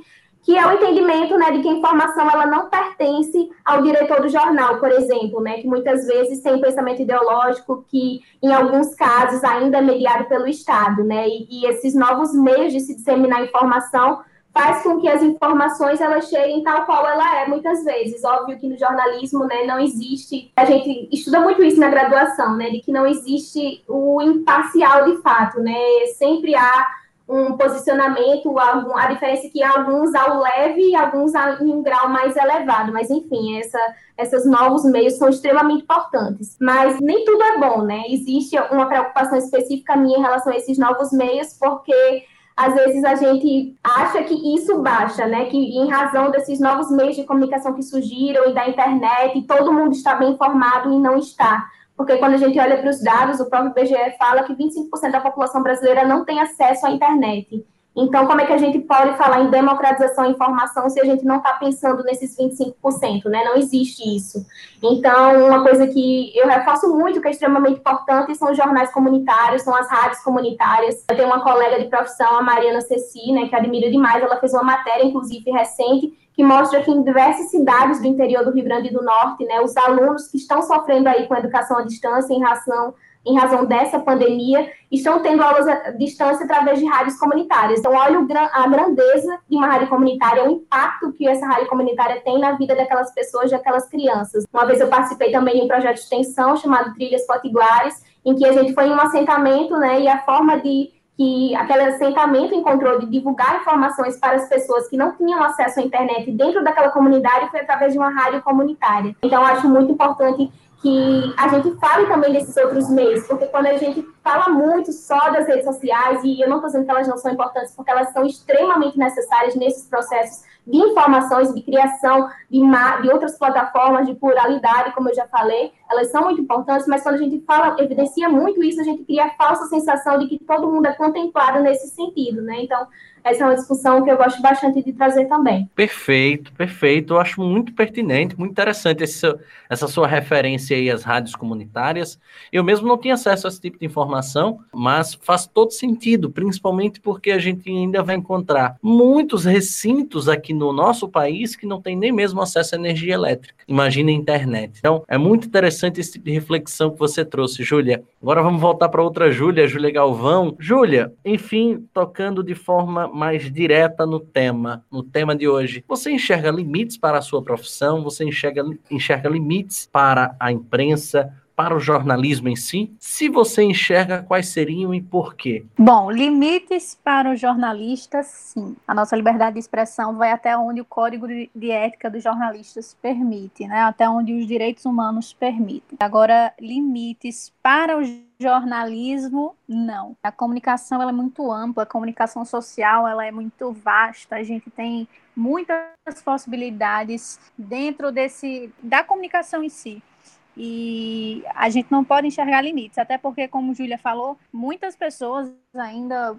que é o entendimento, né, de que a informação ela não pertence ao diretor do jornal, por exemplo, né, que muitas vezes tem pensamento ideológico que, em alguns casos, ainda é mediado pelo Estado, né, e, e esses novos meios de se disseminar informação faz com que as informações elas cheguem tal qual ela é muitas vezes. Óbvio que no jornalismo, né, não existe, a gente estuda muito isso na graduação, né, de que não existe o imparcial de fato, né? Sempre há um posicionamento, a diferença é que alguns ao leve e alguns em um grau mais elevado, mas enfim, essa, esses novos meios são extremamente importantes. Mas nem tudo é bom, né? Existe uma preocupação específica minha em relação a esses novos meios, porque às vezes a gente acha que isso baixa, né? Que em razão desses novos meios de comunicação que surgiram e da internet, todo mundo está bem informado e não está. Porque quando a gente olha para os dados, o próprio BGE fala que 25% da população brasileira não tem acesso à internet. Então, como é que a gente pode falar em democratização da informação se a gente não está pensando nesses 25%, né? Não existe isso. Então, uma coisa que eu reforço muito, que é extremamente importante, são os jornais comunitários, são as rádios comunitárias. Eu tenho uma colega de profissão, a Mariana Ceci, né, que admiro demais, ela fez uma matéria, inclusive, recente, que mostra que em diversas cidades do interior do Rio Grande do Norte, né, os alunos que estão sofrendo aí com a educação à distância em razão em razão dessa pandemia, estão tendo aulas à distância através de rádios comunitárias. Então, olha a grandeza de uma rádio comunitária, o impacto que essa rádio comunitária tem na vida daquelas pessoas, daquelas crianças. Uma vez eu participei também de um projeto de extensão chamado Trilhas Potiguares, em que a gente foi em um assentamento, né, e a forma de que aquele assentamento encontrou de divulgar informações para as pessoas que não tinham acesso à internet dentro daquela comunidade foi através de uma rádio comunitária. Então, acho muito importante que a gente fale também desses outros meios, porque quando a gente fala muito só das redes sociais, e eu não estou dizendo que elas não são importantes, porque elas são extremamente necessárias nesses processos de informações, de criação de, de outras plataformas, de pluralidade, como eu já falei, elas são muito importantes, mas quando a gente fala, evidencia muito isso, a gente cria a falsa sensação de que todo mundo é contemplado nesse sentido, né? Então, essa é uma discussão que eu gosto bastante de trazer também. Perfeito, perfeito. Eu acho muito pertinente, muito interessante essa sua referência aí às rádios comunitárias. Eu mesmo não tinha acesso a esse tipo de informação, mas faz todo sentido, principalmente porque a gente ainda vai encontrar muitos recintos aqui no nosso país que não tem nem mesmo acesso à energia elétrica. Imagina a internet. Então, é muito interessante esse tipo de reflexão que você trouxe, Júlia. Agora vamos voltar para outra Júlia, Júlia Galvão. Júlia, enfim, tocando de forma mais direta no tema, no tema de hoje. Você enxerga limites para a sua profissão? Você enxerga, enxerga limites para a imprensa? Para o jornalismo em si? Se você enxerga, quais seriam e por quê? Bom, limites para os jornalistas, sim. A nossa liberdade de expressão vai até onde o código de ética dos jornalistas permite, né? Até onde os direitos humanos permitem. Agora, limites para o jornalismo, não. A comunicação ela é muito ampla, a comunicação social ela é muito vasta, a gente tem muitas possibilidades dentro desse da comunicação em si. E a gente não pode enxergar limites, até porque, como Júlia falou, muitas pessoas ainda,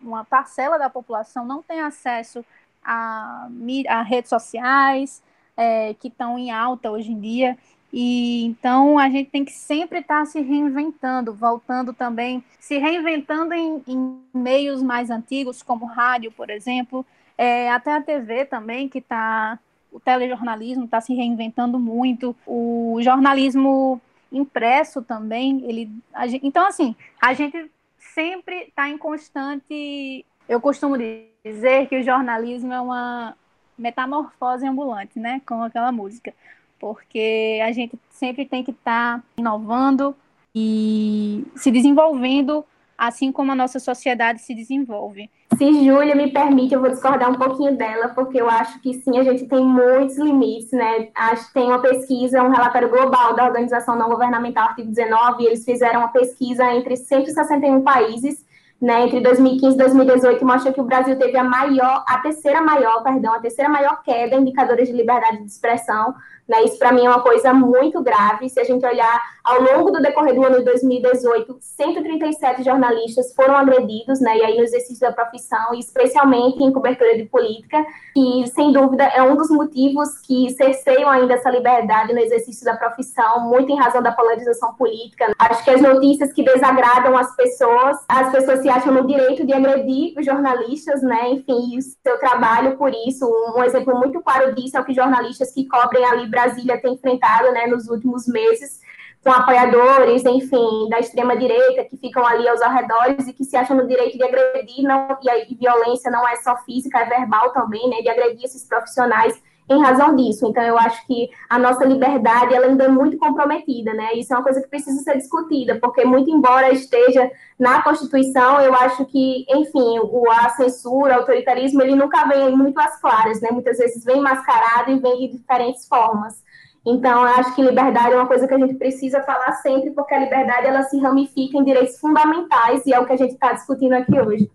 uma parcela da população não tem acesso a, a redes sociais, é, que estão em alta hoje em dia. E então a gente tem que sempre estar tá se reinventando, voltando também, se reinventando em, em meios mais antigos, como rádio, por exemplo, é, até a TV também, que está. O telejornalismo está se reinventando muito, o jornalismo impresso também, ele. Gente, então, assim, a gente sempre está em constante. Eu costumo dizer que o jornalismo é uma metamorfose ambulante, né? Com aquela música porque a gente sempre tem que estar tá inovando e se desenvolvendo, assim como a nossa sociedade se desenvolve. Se Júlia me permite, eu vou discordar um pouquinho dela, porque eu acho que sim, a gente tem muitos limites, né? Acho tem uma pesquisa, um relatório global da Organização Não Governamental Artigo 19, e eles fizeram uma pesquisa entre 161 países né, entre 2015 e 2018 mostra que o Brasil teve a maior, a terceira maior, perdão, a terceira maior queda em indicadores de liberdade de expressão né? Isso, para mim, é uma coisa muito grave. Se a gente olhar ao longo do decorrer do ano de 2018, 137 jornalistas foram agredidos, né? e aí no exercício da profissão, especialmente em cobertura de política, e, sem dúvida, é um dos motivos que cerceiam ainda essa liberdade no exercício da profissão, muito em razão da polarização política. Acho que as notícias que desagradam as pessoas, as pessoas se acham no direito de agredir os jornalistas, né? enfim, o seu trabalho por isso. Um exemplo muito claro disso é o que jornalistas que cobrem a liberdade Brasília tem enfrentado né, nos últimos meses, com apoiadores, enfim, da extrema-direita, que ficam ali aos arredores e que se acham no direito de agredir, não, e a violência não é só física, é verbal também, né, de agredir esses profissionais em razão disso. Então, eu acho que a nossa liberdade ela ainda é muito comprometida, né? Isso é uma coisa que precisa ser discutida, porque muito embora esteja na Constituição, eu acho que, enfim, o, a censura, o autoritarismo, ele nunca vem muito às claras, né? Muitas vezes vem mascarado e vem de diferentes formas. Então, eu acho que liberdade é uma coisa que a gente precisa falar sempre, porque a liberdade ela se ramifica em direitos fundamentais e é o que a gente está discutindo aqui hoje.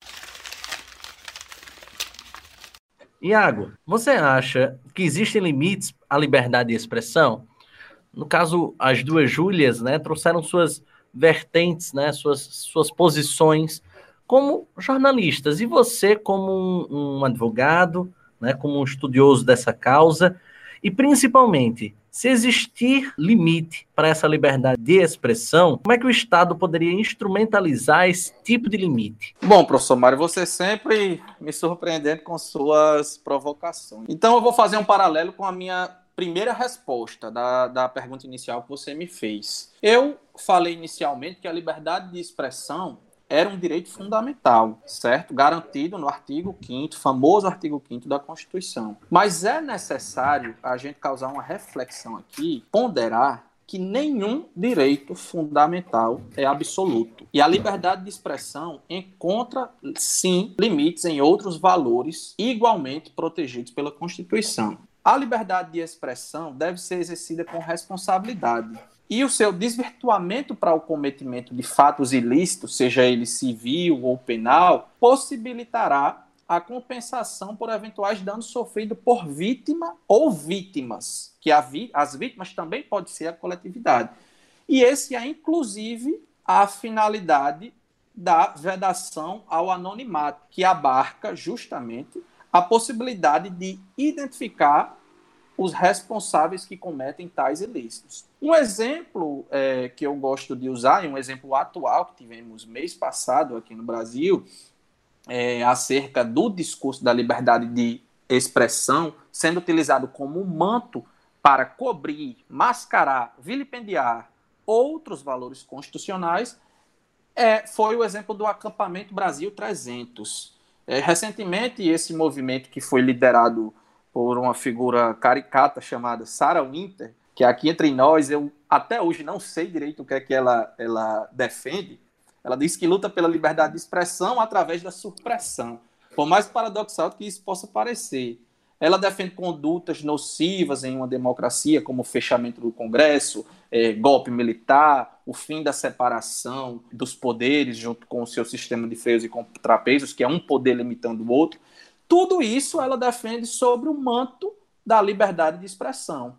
Iago, você acha que existem limites à liberdade de expressão? No caso, as duas Júlias, né, trouxeram suas vertentes, né, suas, suas posições como jornalistas. E você, como um, um advogado, né, como um estudioso dessa causa, e principalmente, se existir limite para essa liberdade de expressão, como é que o Estado poderia instrumentalizar esse tipo de limite? Bom, professor Mário, você sempre me surpreendendo com suas provocações. Então, eu vou fazer um paralelo com a minha primeira resposta da, da pergunta inicial que você me fez. Eu falei inicialmente que a liberdade de expressão era um direito fundamental, certo? Garantido no artigo 5 famoso artigo 5 da Constituição. Mas é necessário a gente causar uma reflexão aqui, ponderar que nenhum direito fundamental é absoluto. E a liberdade de expressão encontra, sim, limites em outros valores igualmente protegidos pela Constituição. A liberdade de expressão deve ser exercida com responsabilidade e o seu desvirtuamento para o cometimento de fatos ilícitos, seja ele civil ou penal, possibilitará a compensação por eventuais danos sofridos por vítima ou vítimas, que vi as vítimas também pode ser a coletividade. E esse é, inclusive, a finalidade da vedação ao anonimato, que abarca justamente a possibilidade de identificar os responsáveis que cometem tais ilícitos. Um exemplo é, que eu gosto de usar, e um exemplo atual que tivemos mês passado aqui no Brasil, é, acerca do discurso da liberdade de expressão sendo utilizado como manto para cobrir, mascarar, vilipendiar outros valores constitucionais, é, foi o exemplo do acampamento Brasil 300. É, recentemente, esse movimento que foi liderado por uma figura caricata chamada Sarah Winter, que aqui entre nós, eu até hoje não sei direito o que é que ela, ela defende. Ela diz que luta pela liberdade de expressão através da supressão. Por mais paradoxal que isso possa parecer. Ela defende condutas nocivas em uma democracia, como o fechamento do Congresso, é, golpe militar, o fim da separação dos poderes, junto com o seu sistema de freios e contrapesos, que é um poder limitando o outro. Tudo isso ela defende sobre o manto da liberdade de expressão.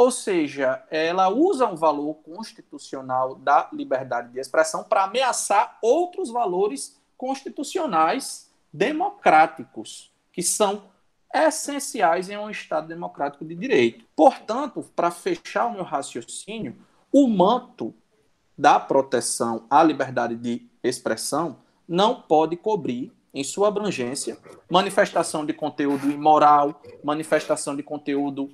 Ou seja, ela usa um valor constitucional da liberdade de expressão para ameaçar outros valores constitucionais democráticos, que são essenciais em um Estado democrático de direito. Portanto, para fechar o meu raciocínio, o manto da proteção à liberdade de expressão não pode cobrir, em sua abrangência, manifestação de conteúdo imoral, manifestação de conteúdo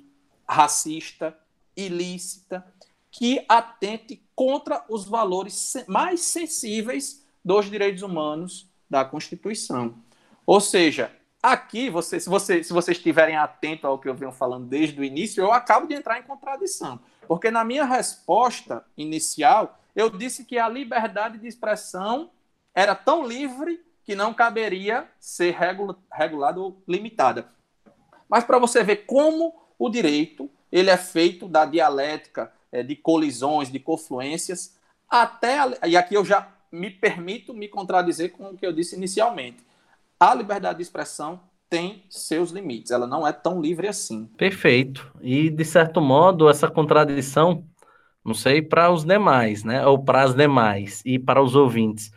racista, ilícita, que atente contra os valores mais sensíveis dos direitos humanos da Constituição. Ou seja, aqui, você, se, você, se vocês estiverem atentos ao que eu venho falando desde o início, eu acabo de entrar em contradição. Porque na minha resposta inicial, eu disse que a liberdade de expressão era tão livre que não caberia ser regulada ou limitada. Mas para você ver como o direito ele é feito da dialética é, de colisões, de confluências, até a, e aqui eu já me permito me contradizer com o que eu disse inicialmente a liberdade de expressão tem seus limites, ela não é tão livre assim. Perfeito. E, de certo modo, essa contradição, não sei para os demais, né? Ou para as demais e para os ouvintes,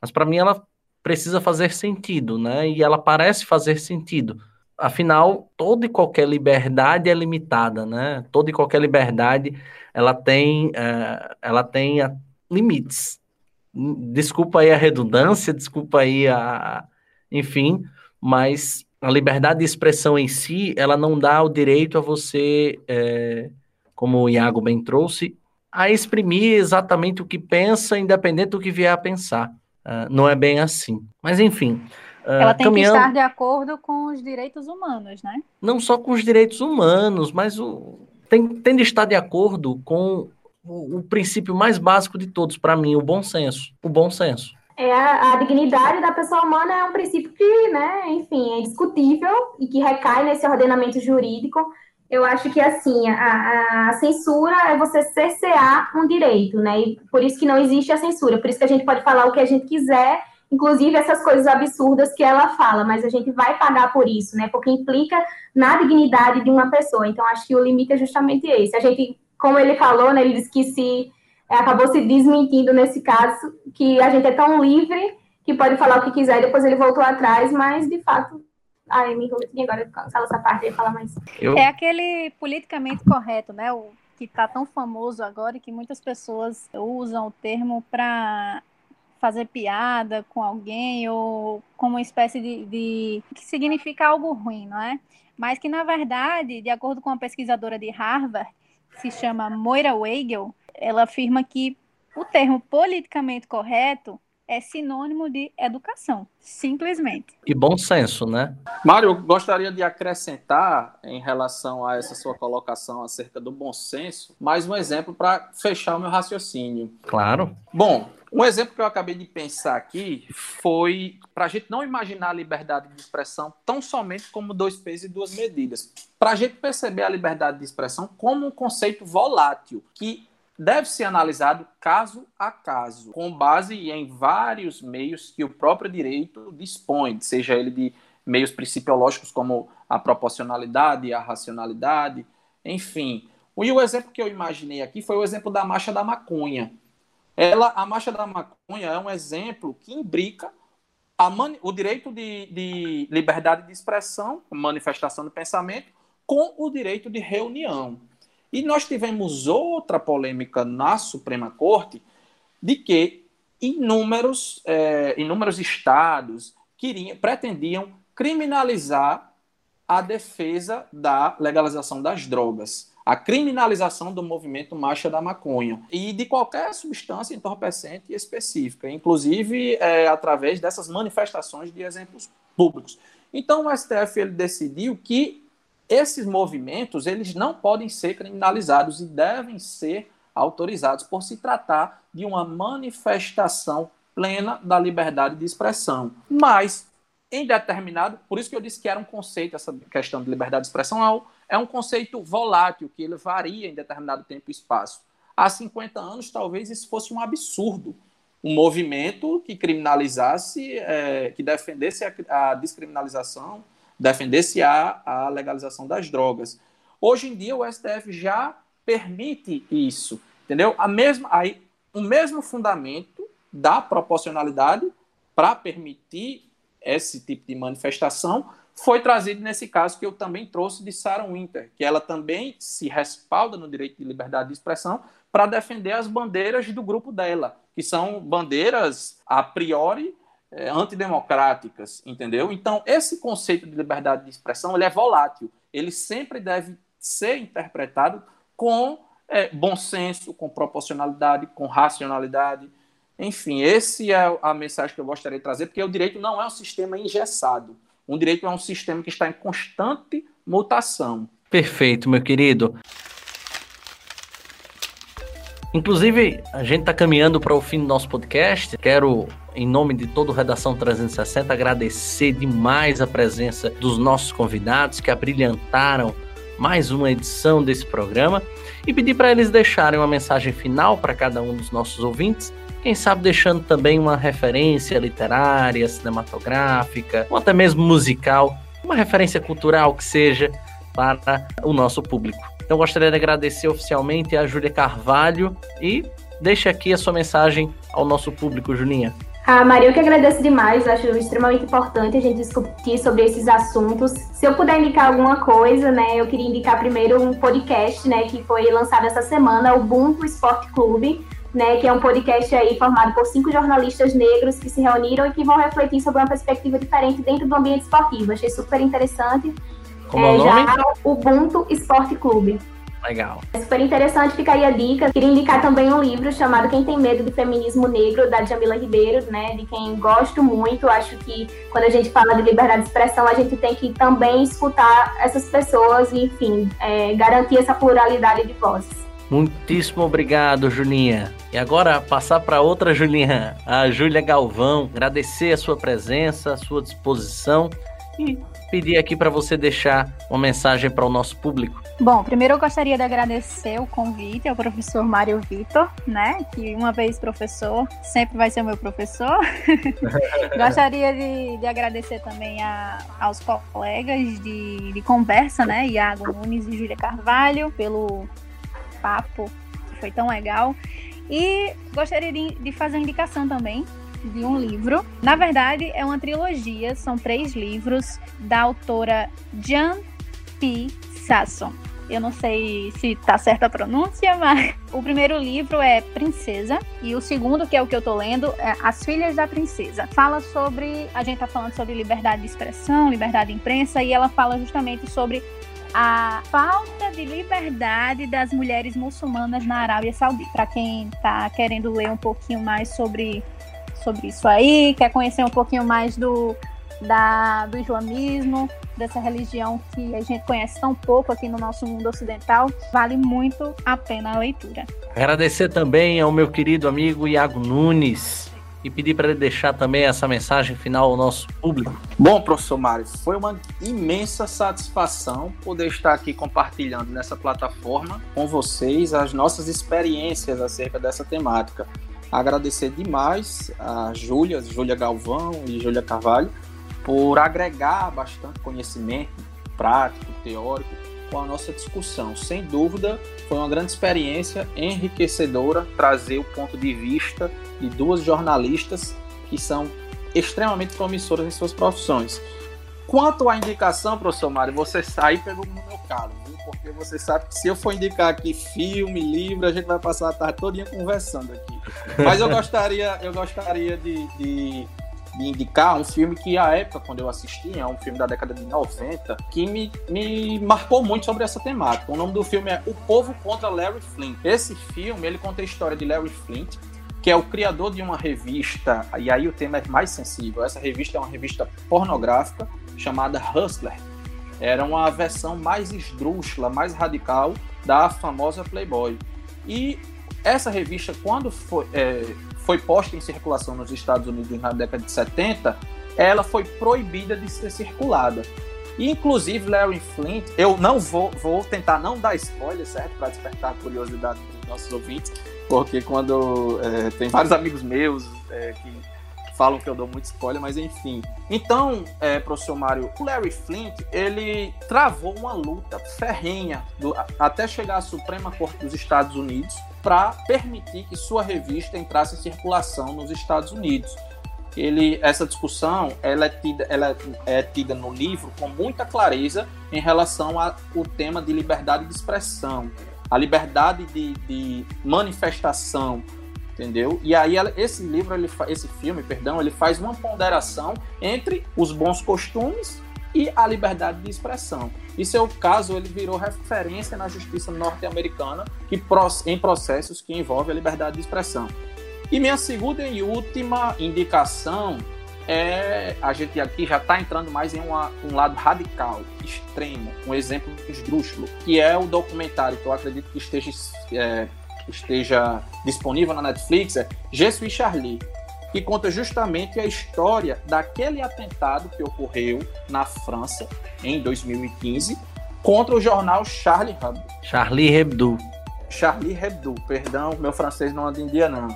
mas para mim ela precisa fazer sentido, né? E ela parece fazer sentido. Afinal, toda e qualquer liberdade é limitada, né? Toda e qualquer liberdade ela tem, uh, ela tem uh, limites. Desculpa aí a redundância, desculpa aí a, enfim, mas a liberdade de expressão em si, ela não dá o direito a você, é, como o Iago bem trouxe, a exprimir exatamente o que pensa, independente do que vier a pensar. Uh, não é bem assim. Mas, enfim. Uh, ela tem caminhando... que estar de acordo com os direitos humanos, né? Não só com os direitos humanos, mas o... tem, tem de estar de acordo com o, o princípio mais básico de todos, para mim, o bom senso. O bom senso é a, a, dignidade da pessoa humana é um princípio que, né, enfim, é discutível e que recai nesse ordenamento jurídico. Eu acho que, assim, a, a, censura é você cercear um direito, né, e por isso que não existe a censura, por isso que a gente pode falar o que a gente quiser, inclusive essas coisas absurdas que ela fala, mas a gente vai pagar por isso, né, porque implica na dignidade de uma pessoa. Então, acho que o limite é justamente esse. A gente, como ele falou, né, ele disse que se é, acabou se desmentindo nesse caso, que a gente é tão livre que pode falar o que quiser, e depois ele voltou atrás, mas de fato. Ai, me enrolei agora, cancela essa parte e falar mais. Eu... É aquele politicamente correto, né? O que está tão famoso agora e que muitas pessoas usam o termo para fazer piada com alguém ou como uma espécie de, de, que significa algo ruim, não é? Mas que na verdade, de acordo com uma pesquisadora de Harvard, se chama Moira Weigel, ela afirma que o termo politicamente correto é sinônimo de educação, simplesmente. E bom senso, né? Mário, eu gostaria de acrescentar em relação a essa sua colocação acerca do bom senso, mais um exemplo para fechar o meu raciocínio. Claro. Bom, um exemplo que eu acabei de pensar aqui foi para a gente não imaginar a liberdade de expressão tão somente como dois pesos e duas medidas. Para a gente perceber a liberdade de expressão como um conceito volátil, que deve ser analisado caso a caso, com base em vários meios que o próprio direito dispõe, seja ele de meios principiológicos como a proporcionalidade, a racionalidade, enfim. E o exemplo que eu imaginei aqui foi o exemplo da marcha da maconha. Ela, a marcha da maconha é um exemplo que imbrica o direito de, de liberdade de expressão, manifestação do pensamento, com o direito de reunião. E nós tivemos outra polêmica na Suprema Corte de que inúmeros, é, inúmeros estados queriam, pretendiam criminalizar a defesa da legalização das drogas, a criminalização do movimento Marcha da Maconha e de qualquer substância entorpecente específica, inclusive é, através dessas manifestações de exemplos públicos. Então o STF ele decidiu que esses movimentos eles não podem ser criminalizados e devem ser autorizados por se tratar de uma manifestação plena da liberdade de expressão. Mas em determinado, por isso que eu disse que era um conceito, essa questão de liberdade de expressão é um conceito volátil, que ele varia em determinado tempo e espaço. Há 50 anos, talvez isso fosse um absurdo. Um movimento que criminalizasse, é, que defendesse a, a, descriminalização, defendesse a, a legalização das drogas. Hoje em dia, o STF já permite isso, entendeu? A mesma, aí, o mesmo fundamento da proporcionalidade para permitir esse tipo de manifestação foi trazido nesse caso que eu também trouxe de Sarah Winter, que ela também se respalda no direito de liberdade de expressão para defender as bandeiras do grupo dela, que são bandeiras a priori é, antidemocráticas, entendeu? Então, esse conceito de liberdade de expressão ele é volátil, ele sempre deve ser interpretado com é, bom senso, com proporcionalidade, com racionalidade, enfim, esse é a mensagem que eu gostaria de trazer, porque o direito não é um sistema engessado. Um direito é um sistema que está em constante mutação. Perfeito, meu querido. Inclusive, a gente está caminhando para o fim do nosso podcast. Quero, em nome de todo o Redação 360, agradecer demais a presença dos nossos convidados que abrilhantaram mais uma edição desse programa e pedir para eles deixarem uma mensagem final para cada um dos nossos ouvintes quem sabe deixando também uma referência literária, cinematográfica, ou até mesmo musical, uma referência cultural que seja para o nosso público. Então gostaria de agradecer oficialmente a Júlia Carvalho e deixe aqui a sua mensagem ao nosso público, Julinha. Ah, Maria, eu que agradeço demais, acho extremamente importante a gente discutir sobre esses assuntos. Se eu puder indicar alguma coisa, né, eu queria indicar primeiro um podcast, né, que foi lançado essa semana, o Ubuntu Esporte Clube, né, que é um podcast aí formado por cinco jornalistas negros que se reuniram e que vão refletir sobre uma perspectiva diferente dentro do ambiente esportivo. Achei super interessante. Como é, o nome? Já Ubuntu Esporte Clube. Legal. É super interessante, fica aí a dica. Queria indicar também um livro chamado Quem Tem Medo de Feminismo Negro, da Jamila Ribeiro, né? De quem gosto muito. Acho que quando a gente fala de liberdade de expressão, a gente tem que também escutar essas pessoas e, enfim, é, garantir essa pluralidade de vozes. Muitíssimo obrigado, Julinha. E agora passar para outra Julinha, a Júlia Galvão, agradecer a sua presença, a sua disposição e pedir aqui para você deixar uma mensagem para o nosso público. Bom, primeiro eu gostaria de agradecer o convite ao professor Mário Vitor, né? Que uma vez professor, sempre vai ser o meu professor. gostaria de, de, agradecer também a, aos colegas de, de conversa, né? Iago Nunes e Júlia Carvalho, pelo papo, que foi tão legal. E gostaria de, fazer a indicação também de um livro. Na verdade, é uma trilogia, são três livros da autora Jan P. Sasson. Eu não sei se tá certa a pronúncia, mas o primeiro livro é Princesa e o segundo, que é o que eu tô lendo, é As Filhas da Princesa. Fala sobre, a gente tá falando sobre liberdade de expressão, liberdade de imprensa e ela fala justamente sobre a falta de liberdade das mulheres muçulmanas na Arábia Saudita. Para quem está querendo ler um pouquinho mais sobre, sobre isso aí, quer conhecer um pouquinho mais do, da, do islamismo, dessa religião que a gente conhece tão pouco aqui no nosso mundo ocidental, vale muito a pena a leitura. Agradecer também ao meu querido amigo Iago Nunes, e pedir para ele deixar também essa mensagem final ao nosso público. Bom, professor Mário, foi uma imensa satisfação poder estar aqui compartilhando nessa plataforma com vocês as nossas experiências acerca dessa temática. Agradecer demais a Júlia, Júlia Galvão e Júlia Carvalho, por agregar bastante conhecimento prático, teórico com a nossa discussão. Sem dúvida, foi uma grande experiência enriquecedora trazer o ponto de vista de duas jornalistas que são extremamente promissoras em suas profissões. Quanto à indicação, professor Mário, você sai no meu calo, viu? Porque você sabe que se eu for indicar aqui filme, livro, a gente vai passar a tarde todinha conversando aqui. Mas eu gostaria, eu gostaria de, de de indicar um filme que, à época, quando eu assisti, é um filme da década de 90, que me, me marcou muito sobre essa temática. O nome do filme é O Povo contra Larry Flint. Esse filme, ele conta a história de Larry Flint, que é o criador de uma revista, e aí o tema é mais sensível. Essa revista é uma revista pornográfica chamada Hustler. Era uma versão mais esdrúxula, mais radical da famosa Playboy. E essa revista, quando foi, é, foi posta em circulação nos Estados Unidos na década de 70, ela foi proibida de ser circulada. inclusive, Larry Flint, eu não vou, vou tentar não dar spoiler, certo? Para despertar a curiosidade dos nossos ouvintes, porque quando é, tem vários amigos meus é, que falam que eu dou muito spoiler, mas enfim. Então, é, professor Mário, o Larry Flint, ele travou uma luta ferrenha do, até chegar à Suprema Corte dos Estados Unidos para permitir que sua revista entrasse em circulação nos Estados Unidos. Ele, essa discussão ela é, tida, ela é tida no livro com muita clareza em relação ao tema de liberdade de expressão, a liberdade de, de manifestação, entendeu? E aí esse livro, ele, esse filme, perdão, ele faz uma ponderação entre os bons costumes e a liberdade de expressão. E seu caso ele virou referência na justiça norte-americana em processos que envolvem a liberdade de expressão. E minha segunda e última indicação é a gente aqui já está entrando mais em uma, um lado radical, extremo, um exemplo esdrúxulo, que é o documentário que eu acredito que esteja, é, esteja disponível na Netflix, é Je suis Charlie, que conta justamente a história daquele atentado que ocorreu na França em 2015 contra o jornal Charlie Hebdo. Charlie Hebdo. Charlie Hebdo, perdão, meu francês não anda em dia não.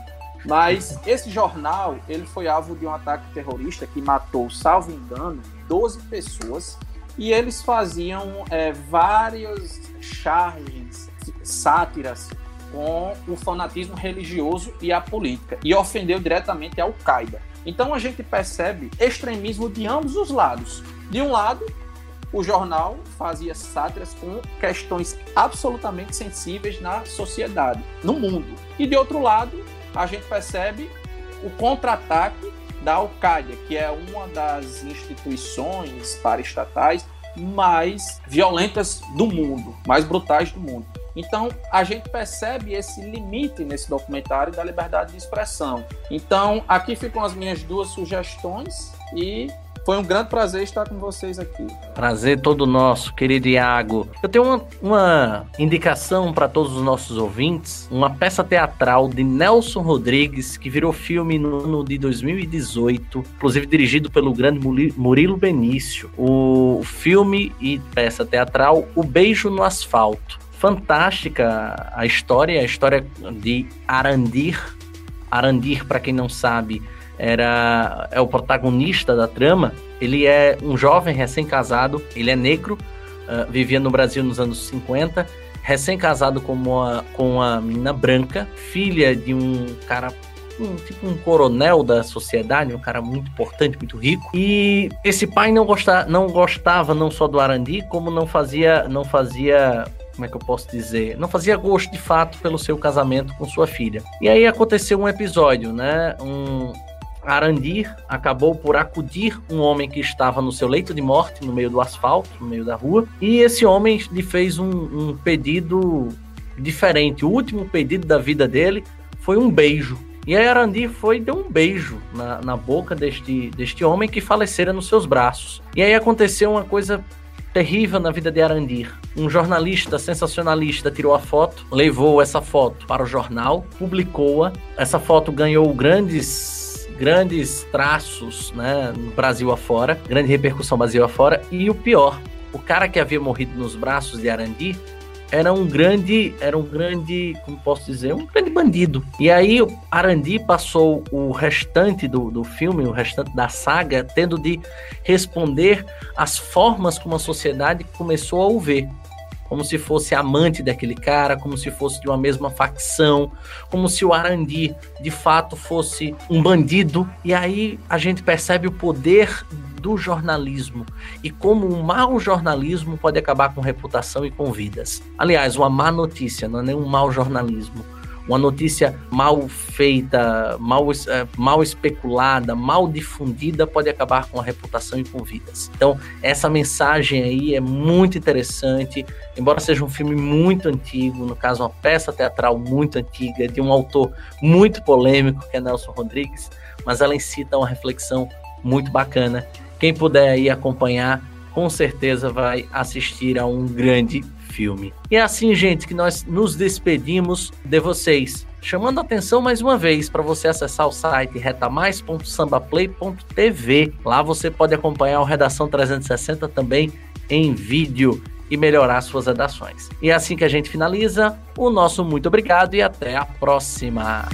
Mas esse jornal, ele foi alvo de um ataque terrorista que matou, salvo engano, 12 pessoas e eles faziam é, várias charges, sátiras com o fanatismo religioso e a política e ofendeu diretamente a Al-Qaeda. Então a gente percebe extremismo de ambos os lados. De um lado, o jornal fazia sátiras com questões absolutamente sensíveis na sociedade, no mundo. E de outro lado, a gente percebe o contra-ataque da Al-Qaeda, que é uma das instituições paraestatais mais violentas do mundo, mais brutais do mundo. Então, a gente percebe esse limite nesse documentário da liberdade de expressão. Então, aqui ficam as minhas duas sugestões e foi um grande prazer estar com vocês aqui. Prazer todo nosso, querido Iago. Eu tenho uma, uma indicação para todos os nossos ouvintes: uma peça teatral de Nelson Rodrigues, que virou filme no ano de 2018, inclusive dirigido pelo grande Murilo Benício. O filme e peça teatral O Beijo no Asfalto fantástica a história, a história de Arandir. Arandir, para quem não sabe, era é o protagonista da trama. Ele é um jovem recém-casado, ele é negro, uh, vivia no Brasil nos anos 50, recém-casado com uma, com uma menina branca, filha de um cara um, tipo um coronel da sociedade, um cara muito importante, muito rico. E esse pai não, gostava, não gostava não só do Arandi, como não fazia, não fazia como é que eu posso dizer? Não fazia gosto de fato pelo seu casamento com sua filha. E aí aconteceu um episódio, né? Um Arandir acabou por acudir um homem que estava no seu leito de morte, no meio do asfalto, no meio da rua, e esse homem lhe fez um, um pedido diferente. O último pedido da vida dele foi um beijo. E aí Arandir foi deu um beijo na, na boca deste, deste homem que falecera nos seus braços. E aí aconteceu uma coisa terrível na vida de Arandir. Um jornalista sensacionalista tirou a foto, levou essa foto para o jornal, publicou-a. Essa foto ganhou grandes grandes traços, né, no Brasil afora, grande repercussão Brasil afora, e o pior, o cara que havia morrido nos braços de Arandir era um grande, era um grande, como posso dizer, um grande bandido. E aí Arandi passou o restante do, do filme, o restante da saga, tendo de responder às formas como a sociedade começou a o ver como se fosse amante daquele cara, como se fosse de uma mesma facção, como se o Arandi de fato fosse um bandido. E aí a gente percebe o poder do jornalismo e como um mau jornalismo pode acabar com reputação e com vidas. Aliás, uma má notícia, não é nem um mau jornalismo uma notícia mal feita, mal, é, mal especulada, mal difundida pode acabar com a reputação e com vidas. Então, essa mensagem aí é muito interessante, embora seja um filme muito antigo, no caso, uma peça teatral muito antiga, de um autor muito polêmico, que é Nelson Rodrigues, mas ela incita uma reflexão muito bacana. Quem puder aí acompanhar, com certeza vai assistir a um grande filme. E é assim, gente, que nós nos despedimos de vocês. Chamando a atenção mais uma vez para você acessar o site retamais.sambaplay.tv. Lá você pode acompanhar o Redação 360 também em vídeo e melhorar suas redações. E é assim que a gente finaliza. O nosso muito obrigado e até a próxima.